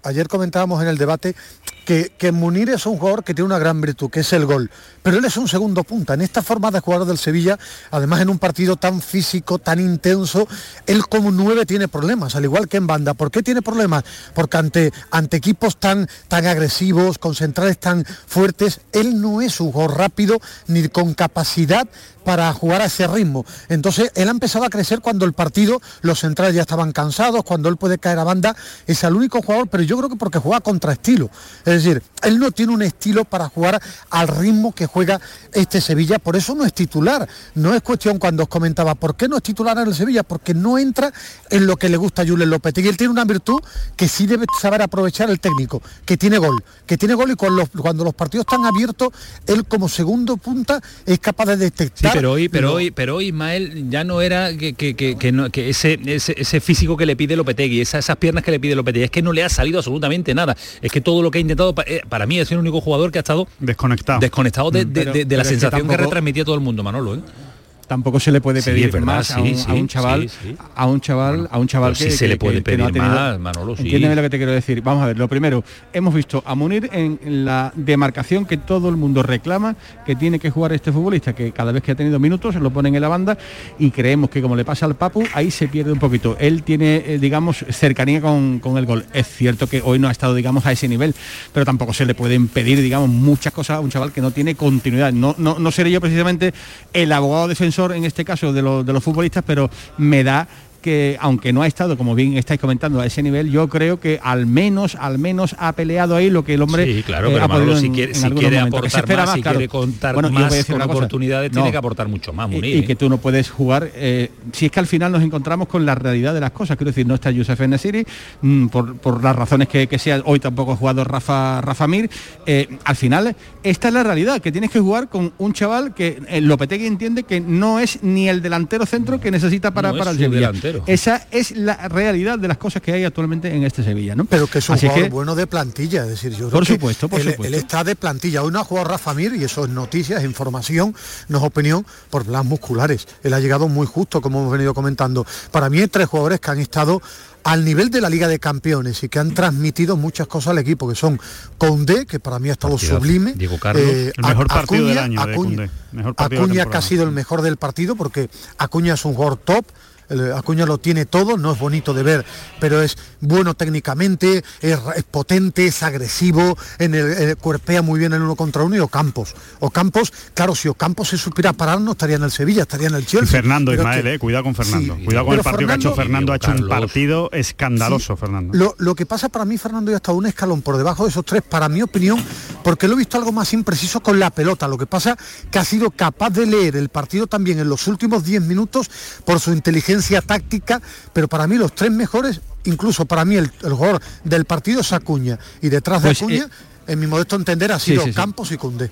ayer comentábamos en el debate que, que, Munir es un jugador que tiene una gran virtud, que es el gol. Pero él es un segundo punta. En esta forma de jugar del Sevilla, además en un partido tan físico, tan intenso, él como nueve tiene problemas, al igual que en banda. ¿Por qué tiene problemas? Porque ante, ante equipos tan, tan agresivos, con centrales tan fuertes, él no es un jugador rápido ni con capacidad para jugar a ese ritmo. Entonces, él ha empezado a crecer cuando el partido, los centrales ya estaban cansados, cuando él puede caer a banda, es el único jugador, pero yo creo que porque juega contra estilo. Es decir, él no tiene un estilo para jugar al ritmo que juega este Sevilla, por eso no es titular. No es cuestión cuando os comentaba, ¿por qué no es titular en el Sevilla? Porque no entra en lo que le gusta a Julen López. Y él tiene una virtud que sí debe saber aprovechar el técnico, que tiene gol, que tiene gol y cuando los partidos están abiertos, él como segundo punta es capaz de detectar pero hoy, pero hoy, pero hoy Ismael ya no era que, que, que, ese, ese, físico que le pide Lopetegui, esas, esas piernas que le pide Lopetegui, es que no le ha salido absolutamente nada. Es que todo lo que ha intentado, eh, para mí es el único jugador que ha estado desconectado. Desconectado de, mm. la sensación que, retransmitía todo el mundo, Manolo. ¿eh? Tampoco se le puede pedir más a, un, chaval a un chaval a un chaval que, se le puede pedir más Manolo entiéndeme lo que te quiero decir. Vamos a ver lo primero hemos visto a Munir en la demarcación que todo el mundo reclama que tiene que jugar este futbolista que cada vez que ha tenido minutos se lo ponen en la banda y creemos que como le pasa al Papu ahí se pierde un poquito. Él tiene eh, digamos cercanía con, el gol. Es cierto que hoy no ha estado digamos a ese nivel pero tampoco se le pueden pedir digamos muchas cosas a un chaval que no tiene continuidad. No no, no seré yo precisamente el abogado defensor en este caso de, de los futbolistas, pero me da que aunque no ha estado, como bien estáis comentando, a ese nivel, yo creo que al menos, al menos ha peleado ahí lo que el hombre sí, claro, eh, pero si quiere, si quiere aportar más, si quiere contar bueno, más con oportunidades, tiene que aportar mucho más, Munir, y, y, que tú no puedes jugar, eh, si es que al final nos encontramos con la realidad de las cosas, quiero decir, no está Yusef Nesiri, mm, por, por, las razones que, que sea, hoy tampoco ha jugado Rafa, Rafa Mir, eh, al final esta es la realidad, que tienes que jugar con un chaval que Lopetegui entiende que no es ni el delantero centro que necesita para, para el Sevilla. Esa es la realidad de las cosas que hay actualmente en este Sevilla, ¿no? Pero que es un jugador bueno de plantilla, es decir, yo por supuesto, por él, supuesto. él está de plantilla. Hoy no ha jugado Rafa Mir y eso es noticias, es información, no es opinión por las musculares. Él ha llegado muy justo, como hemos venido comentando. Para mí hay tres jugadores que han estado al nivel de la Liga de Campeones y que han transmitido muchas cosas al equipo, que son Conde, que para mí ha estado sublime. Diego Carlos, eh, el mejor partido del año Acuña, Acuña que ha sido el mejor del partido porque Acuña es un jugador top, Acuña lo tiene todo, no es bonito de ver, pero es bueno técnicamente, es, potente, es agresivo, en el, cuerpea muy bien en uno contra uno y Ocampos. Ocampos, claro, si Ocampos se supiera parar no estaría en el Sevilla, estaría en el Chelsea. Fernando Ismael, eh, cuidado con Fernando. cuidado con el partido que ha hecho Fernando, ha hecho un partido escandaloso, Fernando. Lo, que pasa para mí, Fernando, ya está un escalón por debajo de esos tres, para mi opinión, porque lo he visto algo más impreciso con la pelota. Lo que pasa que ha sido capaz de leer el partido también en los últimos 10 minutos por su inteligencia táctica, pero para mí los tres mejores, incluso para mí el, jugador del partido es Acuña. Y detrás de pues, Acuña, eh, en mi modesto entender, ha sido Campos y Cundé.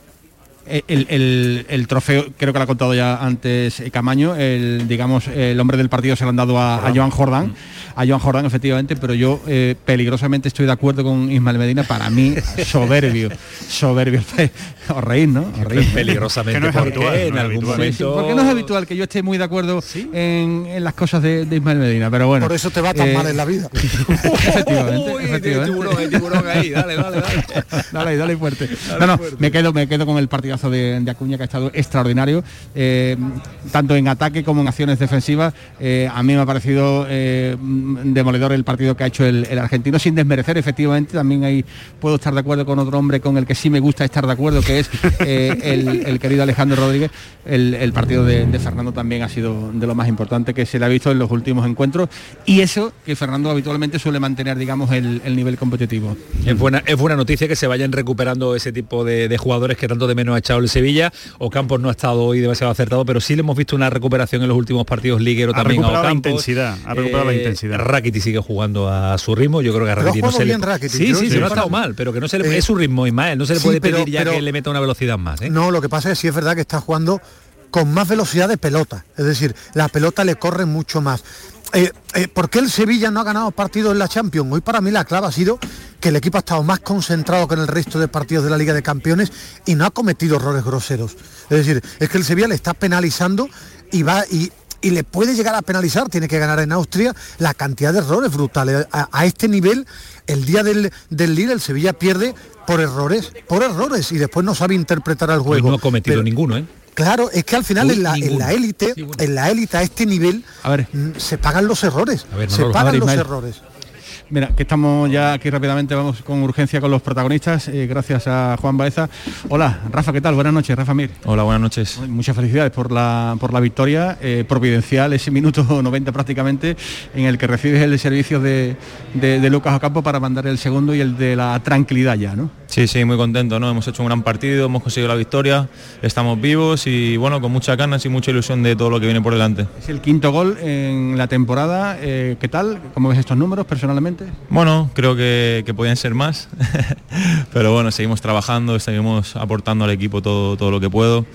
El, trofeo, creo que lo ha contado ya antes Camaño, el, digamos, el hombre del partido se lo han dado a, a Joan Jordán. Mm a Joan Jordán, efectivamente, pero yo eh, peligrosamente estoy de acuerdo con Ismael Medina, para mí *laughs* soberbio, soberbio. Os reír, ¿no? Peligrosamente. no es habitual, en algún momento... porque no es habitual que yo esté muy de acuerdo en, las cosas de, Ismael Medina, pero bueno. Por eso te va tan eh, mal en la vida. *laughs* efectivamente, efectivamente. tiburón, ahí, dale, dale, dale. *laughs* dale, dale fuerte. no, no, me quedo, me quedo con el partidazo de, Acuña que ha estado extraordinario, eh, tanto en ataque como en acciones defensivas. a mí me ha parecido demoledor el partido que ha hecho el, argentino, sin desmerecer, efectivamente, también ahí puedo estar de acuerdo con otro hombre con el que sí me gusta estar de acuerdo, que es eh, el, querido Alejandro Rodríguez. El, partido de, Fernando también ha sido de lo más importante que se le ha visto en los últimos encuentros y eso que Fernando habitualmente suele mantener, digamos, el, nivel competitivo. Es buena, es buena noticia que se vayan recuperando ese tipo de, jugadores que tanto de menos ha echado el Sevilla. Ocampos no ha estado hoy demasiado acertado, pero sí le hemos visto una recuperación en los últimos partidos liguero Ha también recuperado a la Ocampos. intensidad, ha recuperado la intensidad. Rakiti sigue jugando a su ritmo. Yo creo que a Rakiti no se le... Sí, sí, sí, sí, no ha estado mal, pero que no se le... Eh, es su ritmo, Ismael. No se le sí, puede pero- pedir ya pero- que le meta una velocidad más. ¿eh? No, lo que pasa es que sí es verdad que está jugando con más velocidad de pelota. Es decir, la pelota le corre mucho más. Eh, eh, ¿Por qué el Sevilla no ha ganado partidos en la Champions? Hoy para mí la clave ha sido que el equipo ha estado más concentrado que en el resto de partidos de la Liga de Campeones y no ha cometido errores groseros. Es decir, es que el Sevilla le está penalizando y va y, y le puede llegar a penalizar, tiene que ganar en Austria la cantidad de errores brutales. A, a este nivel, el día del, del Lille, el Sevilla pierde por errores, por errores, y después no sabe interpretar al Hoy juego. no ha cometido Pero- ninguno, ¿eh? Claro, es que al final Uy, en la, en ninguno. la élite, en la élite a este nivel mm, se pagan los errores. ver, se Manolo, a pagan ver, los errores. Mira, que estamos ya aquí rápidamente, vamos con urgencia con los protagonistas, eh, gracias a Juan Baeza. Hola, Rafa, ¿qué tal? Buenas noches, Rafa Mir. Hola, buenas noches. Muchas felicidades por la, por la victoria, eh, providencial, ese minuto *laughs* 90 prácticamente, en el que recibes el servicio de, de- de Lucas Ocampo para mandar el segundo y el de la tranquilidad ya, ¿no? Sí, sí, muy contento, ¿no? Hemos hecho un gran partido, hemos conseguido la victoria, estamos vivos y bueno, con muchas ganas y mucha ilusión de todo lo que viene por delante. Es el quinto gol en la temporada, eh, ¿qué tal? ¿Cómo ves estos números personalmente? Bueno, creo que, que podían ser más, *laughs* pero bueno, seguimos trabajando, seguimos aportando al equipo todo, todo lo que puedo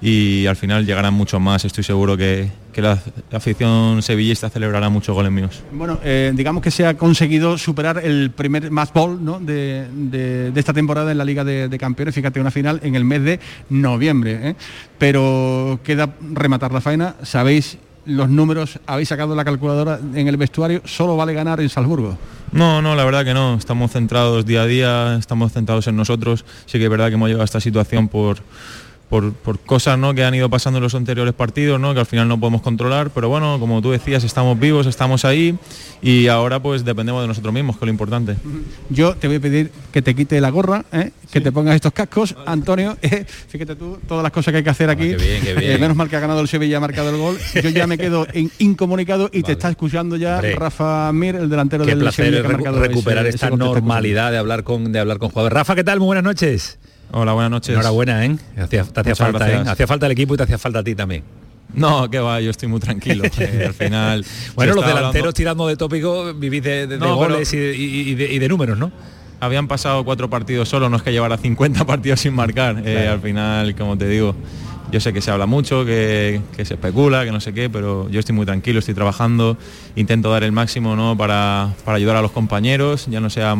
y al final llegarán muchos más, estoy seguro que, que la afición sevillista celebrará muchos goles míos. Bueno, eh, digamos que se ha conseguido superar el primer match ball ¿no? de, de- de esta temporada en la Liga de, de Campeones, fíjate, una final en el mes de noviembre. ¿eh? Pero queda rematar la faena, sabéis los números, habéis sacado la calculadora en el vestuario, solo vale ganar en Salzburgo. No, no, la verdad que no. Estamos centrados día a día, estamos centrados en nosotros. Sí que es verdad que hemos llegado a esta situación por, por, por cosas ¿no? que han ido pasando en los anteriores partidos, ¿no? que al final no podemos controlar. Pero bueno, como tú decías, estamos vivos, estamos ahí y ahora pues dependemos de nosotros mismos, que es lo importante. Yo te voy a pedir que te quite la gorra, ¿eh? que te pongas estos cascos, Antonio. *laughs* eh, fíjate tú todas las cosas que hay que hacer aquí. qué bien, qué bien. Eh, menos mal que ha ganado el Sevilla, ha marcado el gol. Yo ya me quedo en incomunicado y te está escuchando ya Hombre. Rafa Mir, el delantero Qué del Sevilla que ha marcado recuperar ese- esta ese normalidad de hablar con de hablar con jugadores. Rafa, ¿qué tal? Muy buenas noches. Hola, buenas noches. Enhorabuena, ¿eh? Hacía- te hacía falta, ¿eh? Hacía falta el equipo y te hacía falta a ti también. No, que va, yo estoy muy tranquilo. *laughs* eh, al final. Bueno, los delanteros hablando- tirando de tópico vivís de, de- de No, pero- goles y de, y- y de- y de números, ¿no? Habían pasado cuatro partidos solo, no es que llevara 50 *laughs* partidos sin marcar. Eh, al final, como te digo, yo sé que se habla mucho, que, que se especula, que no sé qué, pero yo estoy muy tranquilo, estoy trabajando, intento dar el máximo ¿no? para, para ayudar a los compañeros, ya no sea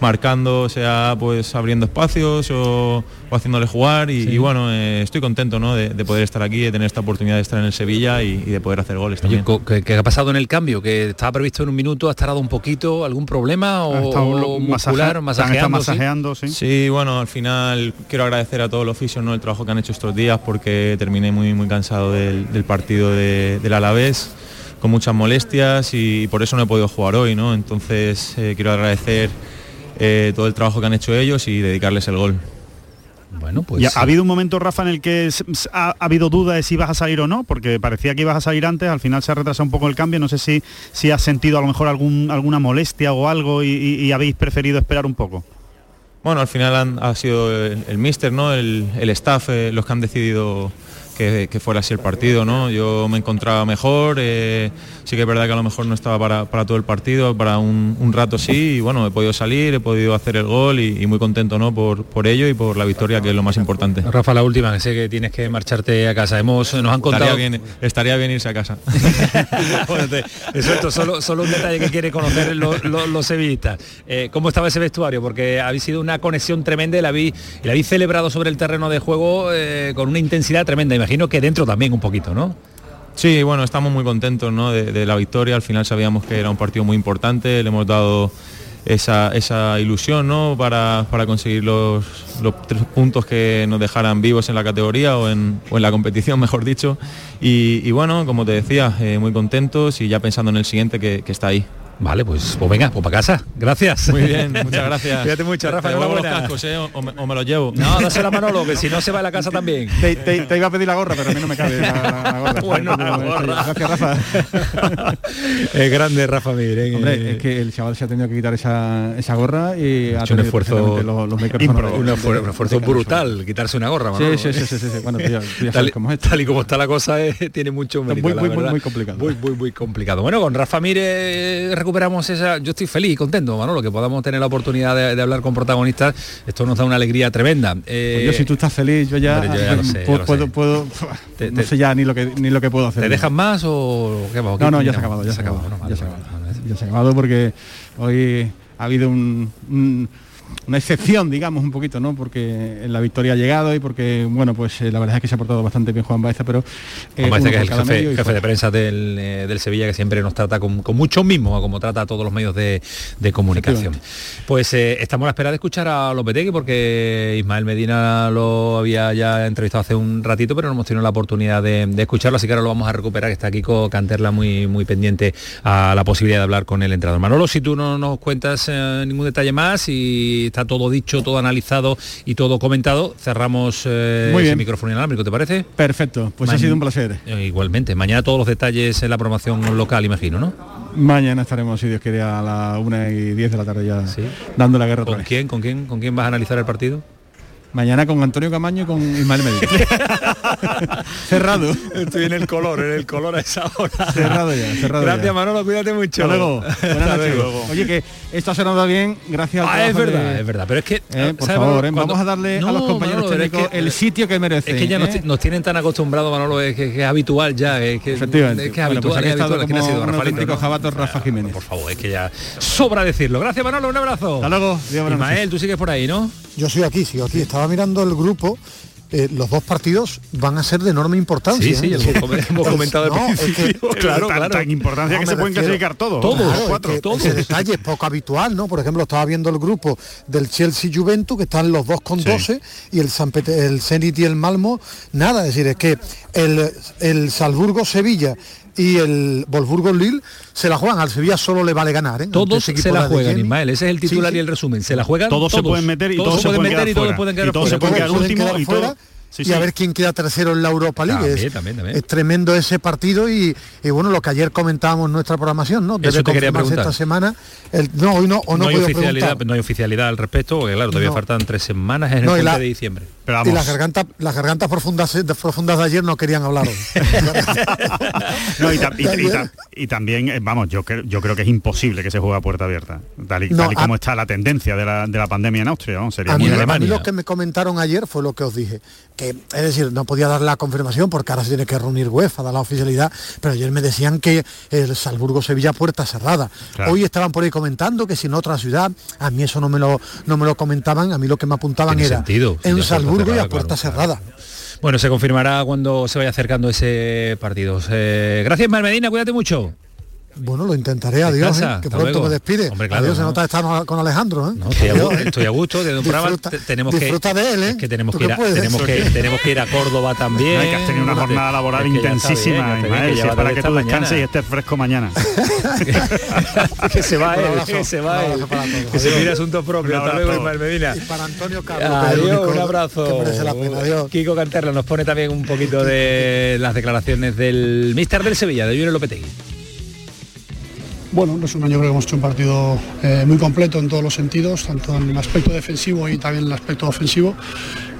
marcando, sea pues abriendo espacios o, o haciéndole jugar y, Sí. y bueno, eh, estoy contento ¿no? de, de poder estar aquí, de tener esta oportunidad de estar en el Sevilla y, y de poder hacer goles también. ¿qué, qué ha pasado en el cambio? ¿Que estaba previsto en un minuto, has tardado un poquito? ¿Algún problema? ¿O, Ha estado o masaje- muscular, han masajeando? estado sí? Sí, bueno, al final quiero agradecer a todos los oficios ¿no? el trabajo que han hecho estos días porque terminé muy muy cansado del, del partido de- del Alavés con muchas molestias y por eso no he podido jugar hoy, ¿no? Entonces eh, quiero agradecer eh, todo el trabajo que han hecho ellos y dedicarles el gol. Bueno, pues ¿Y ha, ha habido un momento, Rafa, en el que ha, ha habido duda de si vas a salir o no? Porque parecía que ibas a salir antes, al final se ha retrasado un poco el cambio. No sé si, si has sentido a lo mejor algún, alguna molestia o algo y, y- y habéis preferido esperar un poco. Bueno, al final han- ha sido el, el míster, ¿no? el, el staff, eh, los que han decidido que, que fuera así el partido. ¿no? Yo me encontraba mejor, eh, sí que es verdad que a lo mejor no estaba para, para todo el partido, para un, un rato sí, y bueno, he podido salir, he podido hacer el gol y, y muy contento ¿no? por, por ello y por la victoria, que es lo más importante. Rafa, la última, que sé que tienes que marcharte a casa. Hemos, nos han contado... Estaría bien, estaría bien irse a casa. *laughs* Bueno, te- eso esto, solo, solo un detalle que quiere conocer lo- lo- los sevillistas. Eh, ¿Cómo estaba ese vestuario? Porque habéis sido una conexión tremenda y la habéis, y la habéis celebrado sobre el terreno de juego eh, con una intensidad tremenda. Imagino que dentro también un poquito, ¿no? Sí, bueno, estamos muy contentos ¿no? de, la victoria. Al final sabíamos que era un partido muy importante. Le hemos dado esa, esa ilusión ¿no? para, para conseguir los, los tres puntos que nos dejaran vivos en la categoría o en, en la competición, *laughs* mejor dicho. Y, bueno, como te decía, eh, muy contentos y ya pensando en el siguiente que está ahí. Vale, pues, pues venga, pues para casa. Gracias. Muy bien, muchas gracias. *laughs* Cuídate mucho, Rafa. Te los cascos, ¿eh? o, me, o me los llevo. No, *laughs* dásela a Manolo, que si no se va a la casa también. *laughs* Te, te- te iba a pedir la gorra, pero a mí no me cabe la, la- la gorra. Bueno, la gorra. Gracias, Rafa. Es grande Rafa Miren. Hombre, es que el chaval se ha tenido que quitar esa, esa gorra y ha hecho un tenido esfuerzo, los, los micrófonos impro- de- un de- esfuerzo, un esfuerzo brutal quitarse una gorra. Manolo. sí, sí, sí, sí, sí. Bueno, tú ya- tú ya tal, cómo es tal y como está la cosa, eh, tiene mucho mérito. muy, la muy, muy, muy complicado. Muy, muy, muy complicado. Bueno, con Rafa Mire recuperamos esa. Yo estoy feliz y contento, Manolo, que podamos tener la oportunidad de, de hablar con protagonistas. Esto nos da una alegría tremenda. Eh, Pues yo si tú estás feliz, yo ya, hombre, yo ya lo sé, ya puedo, puedo, puedo- Te- no te- sé ya ni lo que ni lo que puedo hacer. ¿Te dejan más o qué? No, no, ya se ha acabado, ya se ha acabado, ya se ha acabado. Ya se ha acabado porque hoy ha habido un- un- una excepción, digamos, un poquito, ¿no? Porque la victoria ha llegado y porque, bueno, pues eh, la verdad es que se ha portado bastante bien Juan Baeza, pero... eh, Juan Baeza, que es el jefe, de prensa del, eh, del Sevilla, que siempre nos trata con, con mucho mismo, como trata a todos los medios de, de comunicación. Pues eh, estamos a la espera de escuchar a Lopetegui, porque Ismael Medina lo había ya entrevistado hace un ratito, pero no hemos tenido la oportunidad de, de escucharlo, así que ahora lo vamos a recuperar, que está Kiko Canterla muy, muy pendiente a la posibilidad de hablar con el entrenador. Manolo, si tú no nos cuentas ningún detalle más y está todo dicho, todo analizado y todo comentado, cerramos eh, Muy ese bien. micrófono inalámbrico, ¿te parece? Perfecto, pues ha sido un placer. Eh, Igualmente, mañana todos los detalles en la promoción local, imagino, ¿no? Mañana estaremos, si Dios quiere, a la una y 10 de la tarde ya dando la guerra otra ¿Con vez. quién, con quién, con quién vas a analizar el partido? Mañana con Antonio Camaño y con Ismael Medina. *laughs* cerrado. Estoy en el color, en el color a esa hora. Cerrado ya, cerrado Gracias ya. Manolo, cuídate mucho. Hasta luego. Buenas noches. luego. Oye, que esto ha sonado bien gracias al Ah, es verdad, de- es verdad, pero es que Eh, por ¿sabes, favor, eh, Cuando- vamos a darle a los compañeros Manolo, pero es técnicos que- el sitio que merecen. Es que ya nos, ¿eh? nos tienen tan acostumbrados, Manolo, es que, que es habitual ya, es que, Efectivamente. es que es Bueno, pues habitual, aquí es ha estado. ¿Quién ha como sido? un auténtico ¿no? jabato Rafa Jiménez. Por favor, es que ya sobra decirlo. Gracias Manolo, un abrazo. Hasta luego. Ismael, tú sigues por ahí, ¿no? Yo sigo aquí, sigo aquí. Estaba mirando el grupo. eh, los dos partidos van a ser de enorme importancia. Sí, ¿eh? sí, Es hemos comentado al no, es que- principio. *laughs* Claro, Tan- claro. Tan importancia No, que se pueden clasificar todos. Todos, Claro, es cuatro. que todos. Ese detalle es poco habitual, ¿no? Por ejemplo, estaba viendo el grupo del Chelsea Juventus, que están los dos con Sí. 12, y el, San Pete- el Zenit y el Malmo, nada. Es decir, es que el, el Salzburgo Sevilla y el Wolfsburgo Lille se la juegan. Al Sevilla solo le vale ganar, ¿eh? Todos se la juegan. Ismael. Ese es el titular Sí, sí. y el resumen. Se la juegan Todos se pueden meter y todos se pueden meter quedar y todos fuera. pueden quedar Y todos se pueden quedar Todos último y fuera, todo. Sí, y a ver quién queda tercero en la Europa League. También, es, también, también. es tremendo ese partido y, y bueno, lo que ayer comentábamos en nuestra programación, ¿no? Debe Eso te quería confirmarse preguntar. esta semana. El, no, hoy no, o no, no, hay oficialidad, preguntar. no hay oficialidad al respecto, porque claro, todavía No. faltan tres semanas en el No, la- de diciembre. Pero Y las gargantas, las gargantas profundas, de, profundas de ayer no querían hablar hoy. *laughs* No, y, ta- y- y ta- y también, eh, vamos, yo, creo- yo creo que es imposible que se juegue a puerta abierta, tal y, No, tal y a- como está la tendencia de la, de la pandemia en Austria, ¿no? sería A mí, muy a mí Alemania. lo que me comentaron ayer fue lo que os dije, que es decir, no podía dar la confirmación porque ahora se tiene que reunir UEFA, dar la oficialidad, pero ayer me decían que el Salzburgo Sevilla puerta cerrada. Claro. Hoy estaban por ahí comentando que si en otra ciudad, a mí eso no me lo no me lo comentaban, a mí lo que me apuntaban era sentido, si ya puerta y cerrada, a puerta claro, cerrada. Bueno, se confirmará cuando se vaya acercando ese partido. Eh, gracias, Mar Medina, cuídate mucho. Bueno, lo intentaré, adiós, ¿eh? que pronto luego. me despide. Hombre, claro, adiós, se ¿no? nota estar con Alejandro, ¿eh? No, estoy, a, Adiós, gu- *laughs* estoy a gusto de un programa. Disfruta- te- tenemos que, de él, ¿eh? es que tenemos ¿Tú que ir a, tenemos que *laughs* tenemos que ir a Córdoba también. Ay, que has tenido una jornada laboral es que intensísima, bien, Ismael, para que tú descanses mañana. y estés fresco mañana. *laughs* que se va él, que se va él, que se asuntos propios. Hasta luego, Ismael Medina. Y para Antonio Carlos, Adiós, un abrazo. Kiko Canterla nos pone también un poquito de las declaraciones del míster del Sevilla, de Julio Lopetegui. Bueno, en resumen, yo creo que hemos hecho un partido eh, muy completo en todos los sentidos, tanto en el aspecto defensivo y también en el aspecto ofensivo.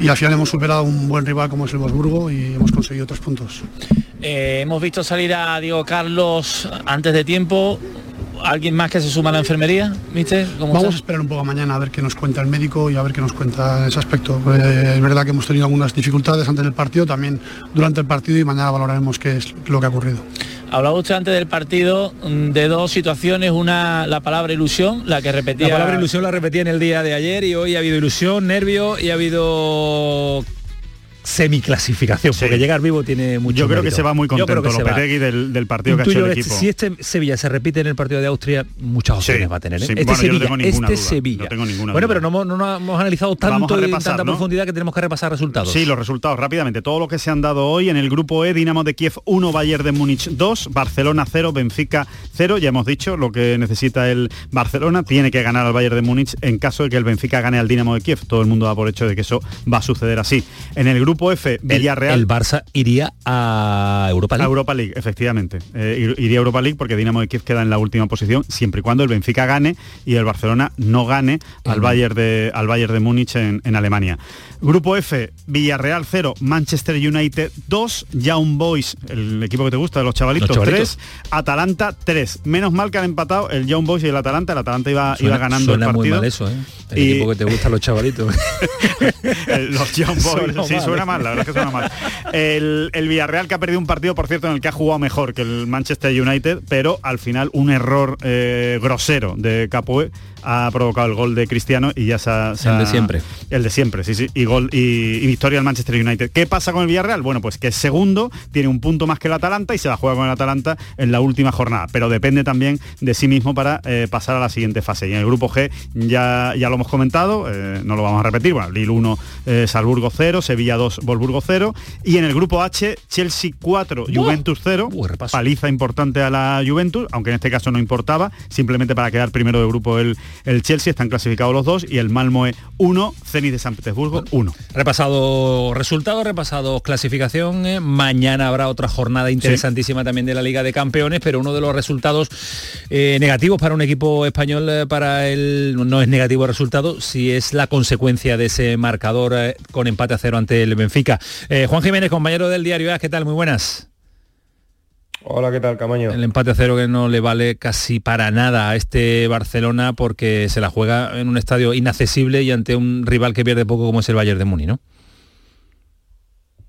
Y al final hemos superado un buen rival como es el Wolfsburgo y hemos conseguido tres puntos. Eh, hemos visto salir a Diego Carlos antes de tiempo. ¿Alguien más que se suma a la enfermería? ¿Cómo Vamos a esperar un poco mañana a ver qué nos cuenta el médico y a ver qué nos cuenta en ese aspecto. Eh, es verdad que hemos tenido algunas dificultades antes del partido, también durante el partido y mañana valoraremos qué es lo que ha ocurrido. Hablaba usted antes del partido mm, de dos situaciones, una la palabra ilusión, la que repetía La palabra ilusión la repetí en el día de ayer y hoy ha habido ilusión, nervio y ha habido semiclasificación, porque llegar vivo tiene mucho Yo creo mérito. que se va muy contento. Lopetegui del, del partido que ha hecho el equipo. Si este Sevilla se repite en el partido de Austria, muchas opciones va a tener. ¿eh? sí, Este bueno, no Sevilla, tengo ninguna este duda, Sevilla. no tengo ninguna bueno, duda. pero no, hemos- no hemos analizado tanto a y en repasar, tanta ¿no? profundidad que tenemos que repasar resultados. Sí, los resultados rápidamente. Todo lo que se han dado hoy en el grupo E, Dinamo de Kiev 1, Bayern de Múnich 2, Barcelona 0, Benfica 0. Ya hemos dicho lo que necesita el Barcelona. Tiene que ganar al Bayern de Múnich en caso de que el Benfica gane al Dinamo de Kiev. Todo el mundo da por hecho de que eso va a suceder así. En el grupo F, Villarreal. El Barça iría a Europa A League. Europa League, efectivamente. Eh, ir- iría a Europa League porque Dinamo de Kiev queda en la última posición, siempre y cuando el Benfica gane y el Barcelona no gane al Bayern de, al Bayern de Múnich en, en Alemania. Grupo F, Villarreal 0, Manchester United 2, Young Boys, el equipo que te gusta de los chavalitos, Los chavalitos. 3, Atalanta 3. Menos mal que han empatado el Young Boys y el Atalanta. El Atalanta iba, Suena, iba ganando el suena muy partido. mal eso, ¿eh? El Y- equipo que te gustan los chavalitos. *laughs* Eh, los Young *laughs* Boys, Suena sí, mal, suena. Mal, la verdad es que suena mal. El, el Villarreal que ha perdido un partido, por cierto, en el que ha jugado mejor que el Manchester United, pero al final un error eh, grosero de Capoe ha provocado el gol de Cristiano y ya se ha... se El de siempre. El de siempre, sí, sí. Y gol y, y victoria al Manchester United. ¿Qué pasa con el Villarreal? Bueno, pues que es segundo, tiene un punto más que el Atalanta y se la juega con el Atalanta en la última jornada. Pero depende también de sí mismo para eh, pasar a la siguiente fase. Y en el grupo G ya, ya lo hemos comentado, eh, no lo vamos a repetir. Bueno, Lille 1, eh, Salzburgo 0, Sevilla 2, Wolfsburgo 0. Y en el grupo H, Chelsea 4, Juventus 0. Paliza importante a la Juventus, aunque en este caso no importaba, simplemente para quedar primero de grupo el, el Chelsea, están clasificados los dos, y el Malmoe 1, Zenit de San Petersburgo 1. Repasado resultados, repasado clasificación. eh, Mañana habrá otra jornada interesantísima también de la Liga de Campeones, pero uno de los resultados eh, negativos para un equipo español, eh, para el no es negativo el resultado, si es la consecuencia de ese marcador eh, con empate a cero ante el Benfica. Juan Jiménez, compañero del diario ¿qué tal? Muy buenas. Hola, ¿qué tal, Camaño? El empate a cero que no le vale casi para nada a este Barcelona porque se la juega en un estadio inaccesible y ante un rival que pierde poco como es el Bayern de Muni, ¿no?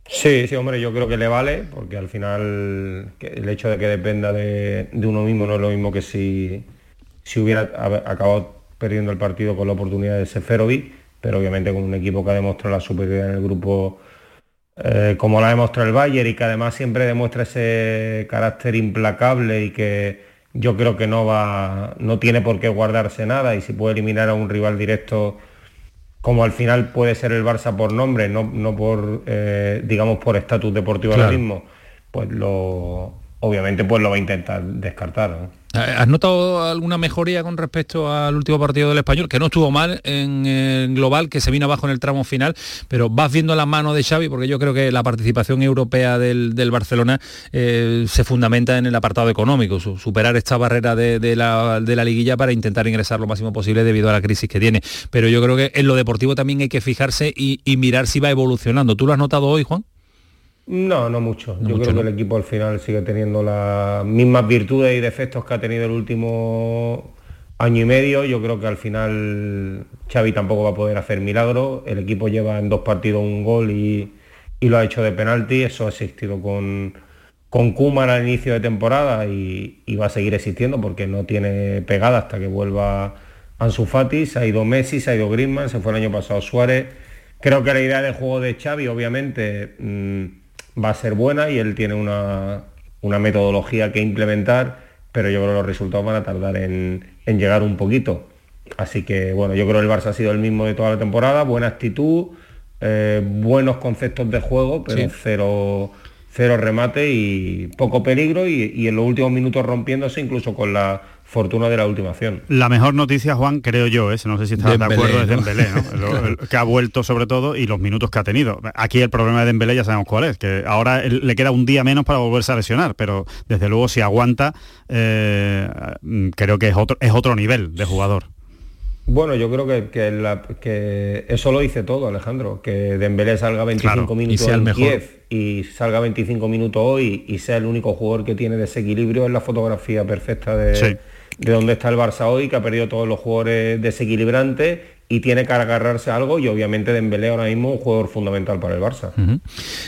Sí, sí, hombre, yo creo que le vale, porque al final el hecho de que dependa de, de uno mismo no es lo mismo que si, si hubiera acabado perdiendo el partido con la oportunidad de Seferovic, pero obviamente con un equipo que ha demostrado la superioridad en el grupo eh, como la ha demostrado el Bayern y que además siempre demuestra ese carácter implacable y que yo creo que no va, no tiene por qué guardarse nada y si puede eliminar a un rival directo como al final puede ser el Barça por nombre, no, no por eh, digamos por estatus deportivo ahora Claro. mismo, pues lo obviamente pues lo va a intentar descartar. ¿no? ¿Has notado alguna mejoría con respecto al último partido del español? Que no estuvo mal en global, que se vino abajo en el tramo final, pero vas viendo la mano de Xavi, porque yo creo que la participación europea del, Barcelona eh, se fundamenta en el apartado económico, su- superar esta barrera de, la, liguilla para intentar ingresar lo máximo posible debido a la crisis que tiene. Pero yo creo que en lo deportivo también hay que fijarse y mirar si va evolucionando. ¿Tú lo has notado hoy, Juan? No, no mucho. No Yo mucho, creo ¿no? que el equipo al final sigue teniendo las mismas virtudes y defectos que ha tenido el último año y medio. Yo creo que al final Xavi tampoco va a poder hacer milagros. El equipo lleva en dos partidos un gol y, y lo ha hecho de penalti. Eso ha existido con, con Koeman al inicio de temporada y, y va a seguir existiendo porque no tiene pegada hasta que vuelva Ansu Fati. Se ha ido Messi, se ha ido Griezmann, se fue el año pasado Suárez. Creo que la idea de juego de Xavi obviamente mm, va a ser buena y él tiene una, una metodología que implementar, pero yo creo que los resultados van a tardar en, en llegar un poquito. Así que bueno, yo creo que el Barça ha sido el mismo de toda la temporada, buena actitud, eh, buenos conceptos de juego, pero Sí. cero, cero remate y poco peligro y, y en los últimos minutos rompiéndose incluso con la fortuna de la última acción. La mejor noticia, Juan, creo yo, es, no sé si estás de acuerdo, es. Dembélé, ¿no? *laughs* Lo- el- que ha vuelto sobre todo y los minutos que ha tenido. Aquí el problema de Dembélé ya sabemos cuál es, que ahora le queda un día menos para volverse a lesionar, pero desde luego si aguanta, eh, creo que es otro, es otro nivel de jugador. Bueno, yo creo que, que la- que eso lo dice todo, Alejandro. Que Dembélé salga 25 Claro, y minutos sea el en mejor. Kiev y salga 25 minutos hoy y sea el único jugador que tiene desequilibrio es la fotografía perfecta de, Sí. De dónde está el Barça hoy, que ha perdido todos los jugadores desequilibrantes, y tiene que agarrarse algo y obviamente Dembélé ahora mismo un jugador fundamental para el Barça.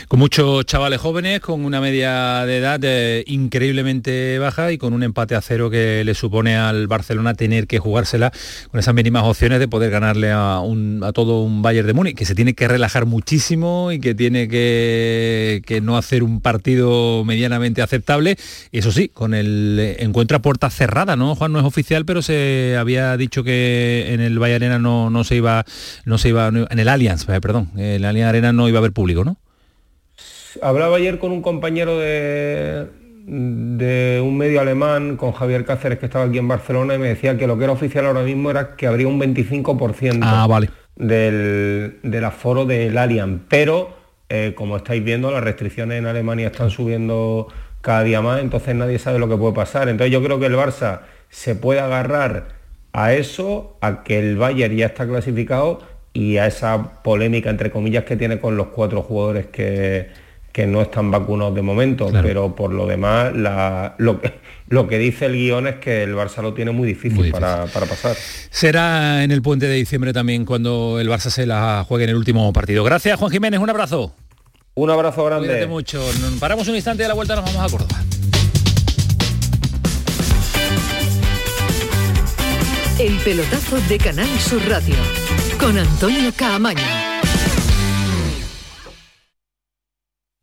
Con muchos chavales jóvenes, con una media de edad eh, increíblemente baja y con un empate a cero que le supone al Barcelona tener que jugársela con esas mínimas opciones de poder ganarle a, todo un Bayern de Múnich, que se tiene que relajar muchísimo y que tiene que, que no hacer un partido medianamente aceptable. Y eso sí, con el encuentro a puerta cerrada, ¿no? Juan no es oficial, pero se había dicho que en el Bayern Arena no no, se iba, no se iba, en el Allianz, eh, perdón, en el Allianz Arena no iba a haber público, ¿no? Hablaba ayer con un compañero de, de un medio alemán, con Javier Cáceres, que estaba aquí en Barcelona, y me decía que lo que era oficial ahora mismo era que habría un 25% ah, vale. del, del aforo del Allianz. Pero, eh, como estáis viendo, las restricciones en Alemania están subiendo cada día más, entonces nadie sabe lo que puede pasar. Entonces yo creo que el Barça se puede agarrar a eso, a que el Bayern ya está clasificado y a esa polémica, entre comillas, que tiene con los cuatro jugadores que, no están vacunados de momento, pero por lo demás, lo, que, lo que dice el guion es que el Barça lo tiene muy difícil, Para, pasar. Será en el puente de diciembre también cuando el Barça se la juegue en el último partido. Gracias, Juan Jiménez, un abrazo. Un abrazo grande. Cuídate mucho. Paramos un instante y a la vuelta nos vamos a Córdoba. El pelotazo de Canal Sur Radio con Antonio Caamaño.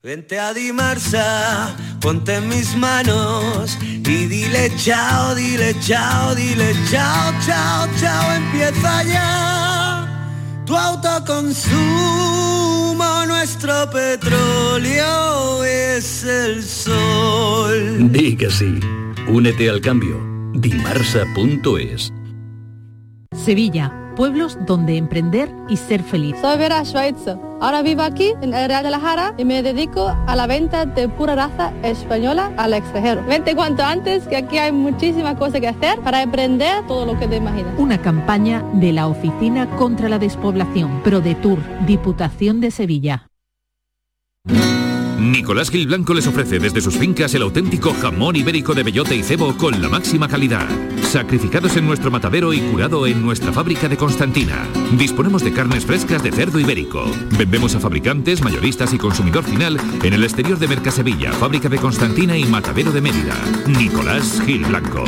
Vente a Dimarsa, ponte en mis manos y dile chao, dile chao, dile chao, chao, chao, empieza ya tu autoconsumo, nuestro petróleo es el sol. Di que sí, únete al cambio, dimarsa.es. Sevilla, pueblos donde emprender y ser feliz. Soy Vera Schweitzer. Ahora vivo aquí en el Real de la Jara y me dedico a la venta de pura raza española al extranjero. Vente cuanto antes que aquí hay muchísimas cosas que hacer para emprender todo lo que te imaginas. Una campaña de la Oficina contra la Despoblación, ProDetour, Diputación de Sevilla. Nicolás Gil Blanco les ofrece desde sus fincas el auténtico jamón ibérico de bellota y cebo con la máxima calidad. Sacrificados en nuestro matadero y curado en nuestra fábrica de Constantina. Disponemos de carnes frescas de cerdo ibérico. Vendemos a fabricantes, mayoristas y consumidor final en el exterior de Mercasevilla, fábrica de Constantina y matadero de Mérida. Nicolás Gil Blanco.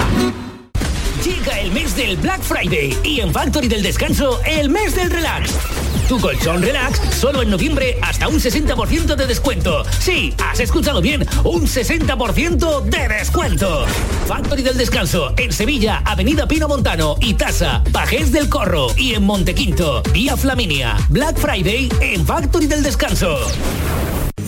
Llega el mes del Black Friday y en Factory del Descanso el mes del relax. Tu colchón relax solo en noviembre hasta un 60% de descuento. Sí, has escuchado bien, un 60% de descuento. Factory del Descanso en Sevilla, Avenida Pino Montano y Tasa, Pajés del Corro y en Montequinto, Vía Flaminia. Black Friday en Factory del Descanso.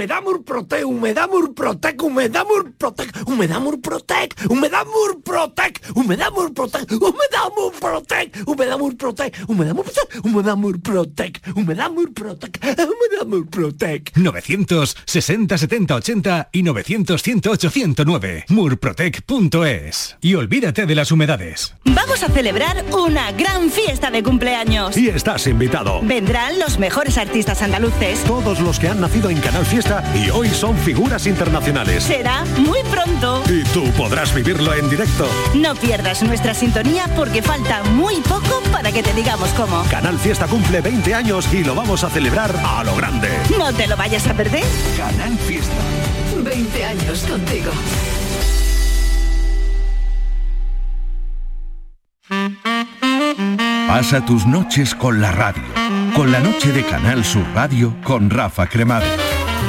Humedad Murprotec, Humedad Murprotec, Humedad Murprotec, Humedad Murprotec, Humedad Murprotec, Humedad Murprotec, Humedad Murprotec, Humedad Murprotec, Humedad Murprotec, Humedad Murprotec, Humedad Murprotec, Humedad Murprotec. 960 70 80 y 900 108 109. Murprotec.es. Y olvídate de las humedades. Vamos a celebrar una gran fiesta de cumpleaños. Y estás invitado. Vendrán los mejores artistas andaluces. Todos los que han nacido en Canal Fiesta y hoy son figuras internacionales. Será muy pronto. Y tú podrás vivirlo en directo. No pierdas nuestra sintonía porque falta muy poco para que te digamos cómo. Canal Fiesta cumple 20 años y lo vamos a celebrar a lo grande. No te lo vayas a perder. Canal Fiesta. 20 años contigo. Pasa tus noches con la radio, con la noche de Canal Sur Radio con Rafa Cremades.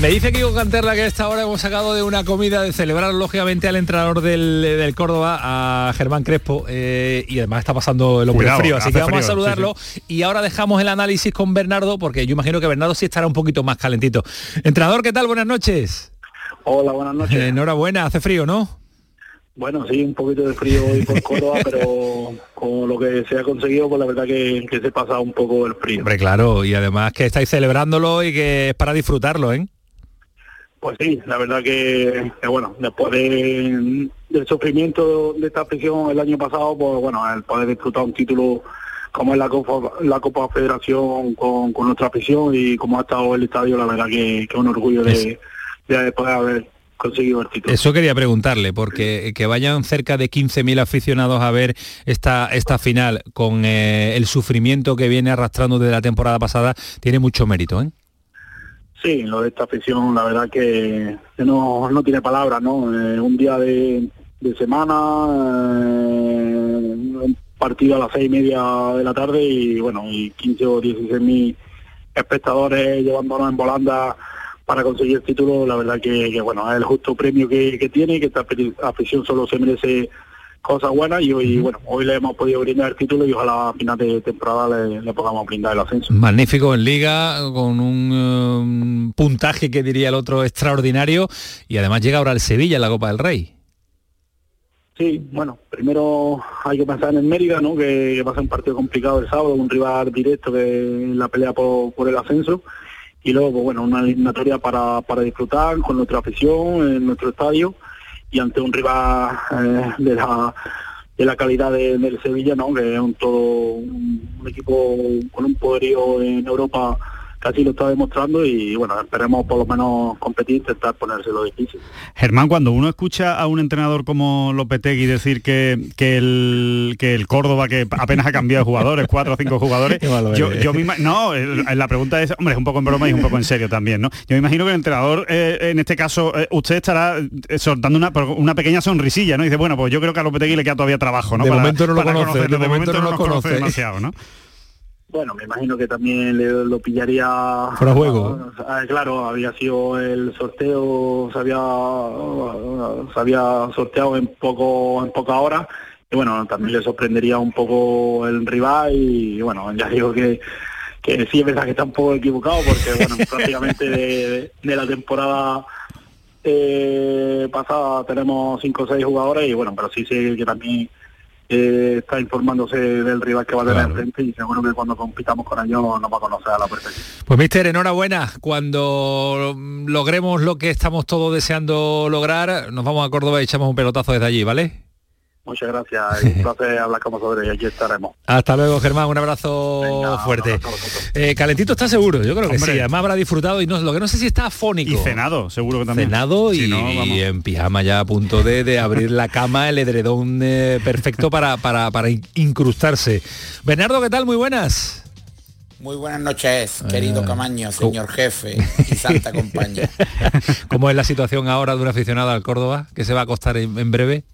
Me dice Kiko Canterla que a esta hora hemos sacado de una comida de celebrar lógicamente al entrenador del, del Córdoba, a Germán Crespo, eh, y además está pasando el hombre Cuidado, frío, así que vamos a saludarlo. Y ahora dejamos el análisis con Bernardo, porque yo imagino que Bernardo sí estará un poquito más calentito. Entrenador, ¿qué tal? Buenas noches. Hola, buenas noches. Eh, enhorabuena, hace frío, ¿no? Bueno, sí, un poquito de frío hoy por Córdoba, pero con lo que se ha conseguido, pues la verdad que, que se pasa un poco el frío. Hombre, claro, y además que estáis celebrándolo y que es para disfrutarlo, ¿eh? Pues sí, la verdad que, que bueno, después de- del sufrimiento de esta afición el año pasado, pues bueno, el poder disfrutar un título como es la Copa, la Copa Federación con, con nuestra afición y como ha estado el estadio, la verdad que, que es un orgullo de, de poder haber conseguido el título. Eso quería preguntarle, porque que vayan cerca de 15.000 aficionados a ver esta, esta final con eh, el sufrimiento que viene arrastrando desde la temporada pasada, tiene mucho mérito, ¿eh? Sí, lo de esta afición, la verdad que, no, no tiene palabras, ¿no? Eh, un día de, semana, eh, partido a las seis y media de la tarde y bueno, y 15 o 16 mil espectadores llevándonos en volanda para conseguir el título, la verdad que, que, bueno, es el justo premio que, que tiene, que esta afi- afición solo se merece cosas buenas y hoy, bueno, hoy le hemos podido brindar el título y ojalá a final de temporada le, le podamos brindar el ascenso. Magnífico en liga, con un eh, puntaje que diría el otro extraordinario, y además llega ahora el Sevilla en la Copa del Rey. Sí, bueno, primero hay que pensar en el Mérida, ¿no? Que, que va a ser un partido complicado el sábado, un rival directo que la pelea por, por el ascenso. Y luego, pues, bueno, una eliminatoria para, para disfrutar con nuestra afición en nuestro estadio y ante un rival eh, de la de la calidad de- del Sevilla, ¿no? Que es un todo un, un equipo con un poderío en Europa así lo está demostrando y bueno, esperemos por lo menos competir, intentar ponérselo difícil. Germán, cuando uno escucha a un entrenador como Lopetegui decir que, que, el, que el Córdoba, que apenas ha cambiado de jugadores, cuatro o cinco jugadores, *laughs* yo, yo me no, la pregunta es, hombre, es un poco en broma y un poco en serio también, ¿no? Yo me imagino que el entrenador, eh, en este caso, eh, usted estará eh, soltando una, una pequeña sonrisilla, ¿no? Y dice, bueno, pues yo creo que a Lopetegui le queda todavía trabajo, ¿no? De Para- momento no lo para conoce, conocerlo, de momento no no lo conoce. demasiado, ¿no? Bueno, me imagino que también le- lo pillaría... Fuera juego. Ah, claro, había sido el sorteo, se había, se había sorteado en poco en poca hora y bueno, también le sorprendería un poco el rival y bueno, ya digo que, que sí es verdad que está un poco equivocado porque bueno, *laughs* prácticamente de, de- de la temporada eh, pasada tenemos cinco o seis jugadores y bueno, pero sí sé que también eh, está informándose del rival que va a tener enfrente y seguro que cuando compitamos con ellos nos va a conocer a la perfección. Pues mister, enhorabuena. Cuando logremos lo que estamos todos deseando lograr, nos vamos a Córdoba y echamos un pelotazo desde allí, ¿vale? Muchas gracias un placer *laughs* hablar con vosotros y aquí estaremos. Hasta luego, Germán. Un abrazo fuerte. Eh, calentito está seguro, yo creo que Hombre. sí. Además habrá disfrutado y no, lo que no sé si está afónico. Y cenado, seguro que también. Cenado y, Si no, vamos. y en pijama ya a punto de, de abrir la cama, el edredón eh, perfecto para, para, para in- incrustarse. Bernardo, ¿qué tal? Muy buenas. Muy buenas noches, querido Camaño, señor jefe y santa *laughs* compañía. ¿Cómo es la situación ahora de un aficionado al Córdoba que se va a acostar en, en breve?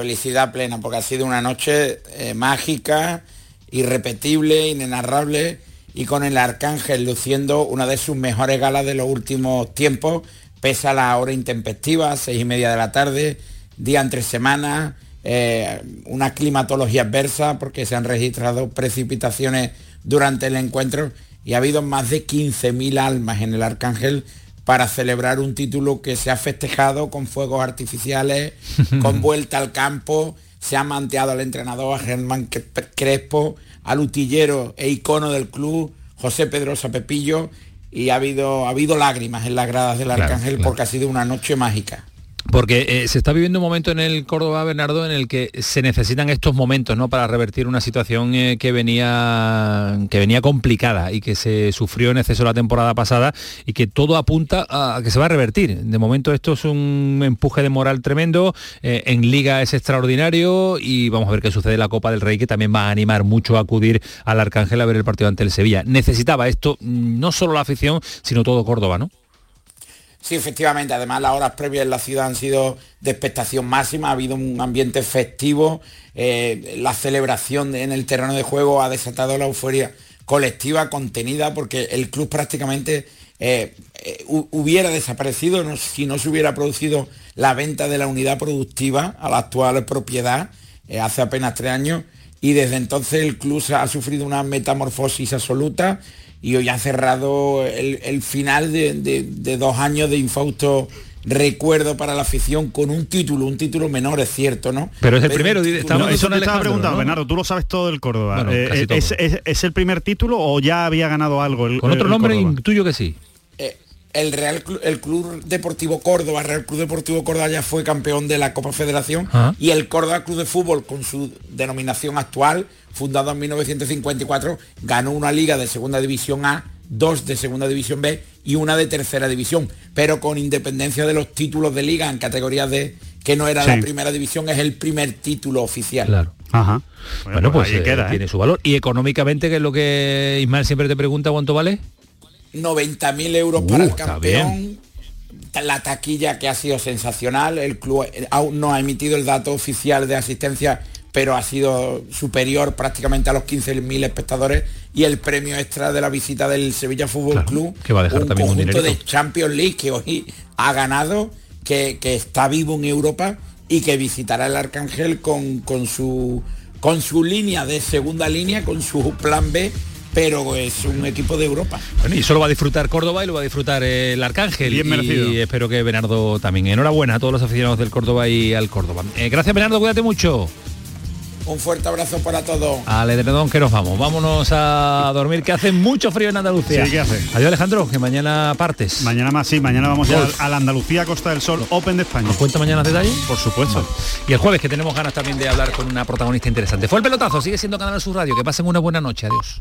Felicidad plena, porque ha sido una noche eh, mágica, irrepetible, inenarrable, y con el Arcángel luciendo una de sus mejores galas de los últimos tiempos, pese a la hora intempestiva, seis y media de la tarde, día entre semanas, eh, una climatología adversa, porque se han registrado precipitaciones durante el encuentro, y ha habido más de 15.000 almas en el Arcángel para celebrar un título que se ha festejado con fuegos artificiales, *laughs* con vuelta al campo, se ha manteado al entrenador, a Germán Cre- Crespo, al utillero e icono del club, José Pedrosa Pepillo, y ha habido, ha habido lágrimas en las gradas del Claro, Arcángel claro. porque ha sido una noche mágica. Porque eh, se está viviendo un momento en el Córdoba, Bernardo, en el que se necesitan estos momentos ¿no? para revertir una situación eh, que, venía, que venía complicada y que se sufrió en exceso la temporada pasada y que todo apunta a que se va a revertir. De momento esto es un empuje de moral tremendo, eh, en Liga es extraordinario y vamos a ver qué sucede la Copa del Rey, que también va a animar mucho a acudir al Arcángel a ver el partido ante el Sevilla. Necesitaba esto mm, no solo la afición, sino todo Córdoba, ¿no? Sí, efectivamente. Además, las horas previas en la ciudad han sido de expectación máxima. Ha habido un ambiente festivo. Eh, la celebración en el terreno de juego ha desatado la euforia colectiva contenida porque el club prácticamente eh, eh, hubiera desaparecido si no se hubiera producido la venta de la unidad productiva a la actual propiedad hace apenas tres años y desde entonces el club ha sufrido una metamorfosis absoluta y hoy ha cerrado el, final de, dos años de infausto recuerdo para la afición con un título, un título menor, es cierto, ¿no? Pero es el primero, no, eso te estaba preguntando, Bernardo, tú lo sabes todo del Córdoba. Eh, es, el primer título o ya había ganado algo? El, con otro nombre intuyo que sí el Real el Club Deportivo Córdoba, Real Club Deportivo Córdoba ya fue campeón de la Copa Federación ah. y el Córdoba Club de Fútbol con su denominación actual, fundado en 1954, ganó una liga de Segunda División A, dos de Segunda División B y una de Tercera División, pero con independencia de los títulos de liga en categorías de que no era la primera división, es el primer título oficial. Claro. Ajá. Bueno, pues, pues eh, tiene ¿eh? su valor. Y económicamente, que es lo que Ismael siempre te pregunta, ¿cuánto vale? 90.000 euros para el uh, campeón. La taquilla que ha sido sensacional. El club aún no ha emitido el dato oficial de asistencia, pero ha sido superior prácticamente a los 15.000 espectadores. Y el premio extra de la visita del Sevilla Fútbol Club, que va a dejar un también conjunto de Champions League que hoy ha ganado, que, está vivo en Europa y que visitará el Arcángel con, con su con su línea de segunda línea, con su plan B pero es un equipo de Europa. Bueno, y solo va a disfrutar Córdoba y lo va a disfrutar el Arcángel. Bien merecido. Y espero que Bernardo también. Enhorabuena a todos los aficionados del Córdoba y al Córdoba. Eh, gracias Bernardo, cuídate mucho. Un fuerte abrazo para todos. Ale de que nos vamos. Vámonos a dormir, que hace mucho frío en Andalucía. Sí, ¿qué hace? Adiós Alejandro, que mañana partes. Mañana más, sí, mañana vamos a, la Andalucía Costa del Sol Open de España. ¿Nos cuenta mañana detalles? Por supuesto. Y el jueves, que tenemos ganas también de hablar con una protagonista interesante. Fue el pelotazo, sigue siendo Canal Sur Radio. Que pasen una buena noche. Adiós.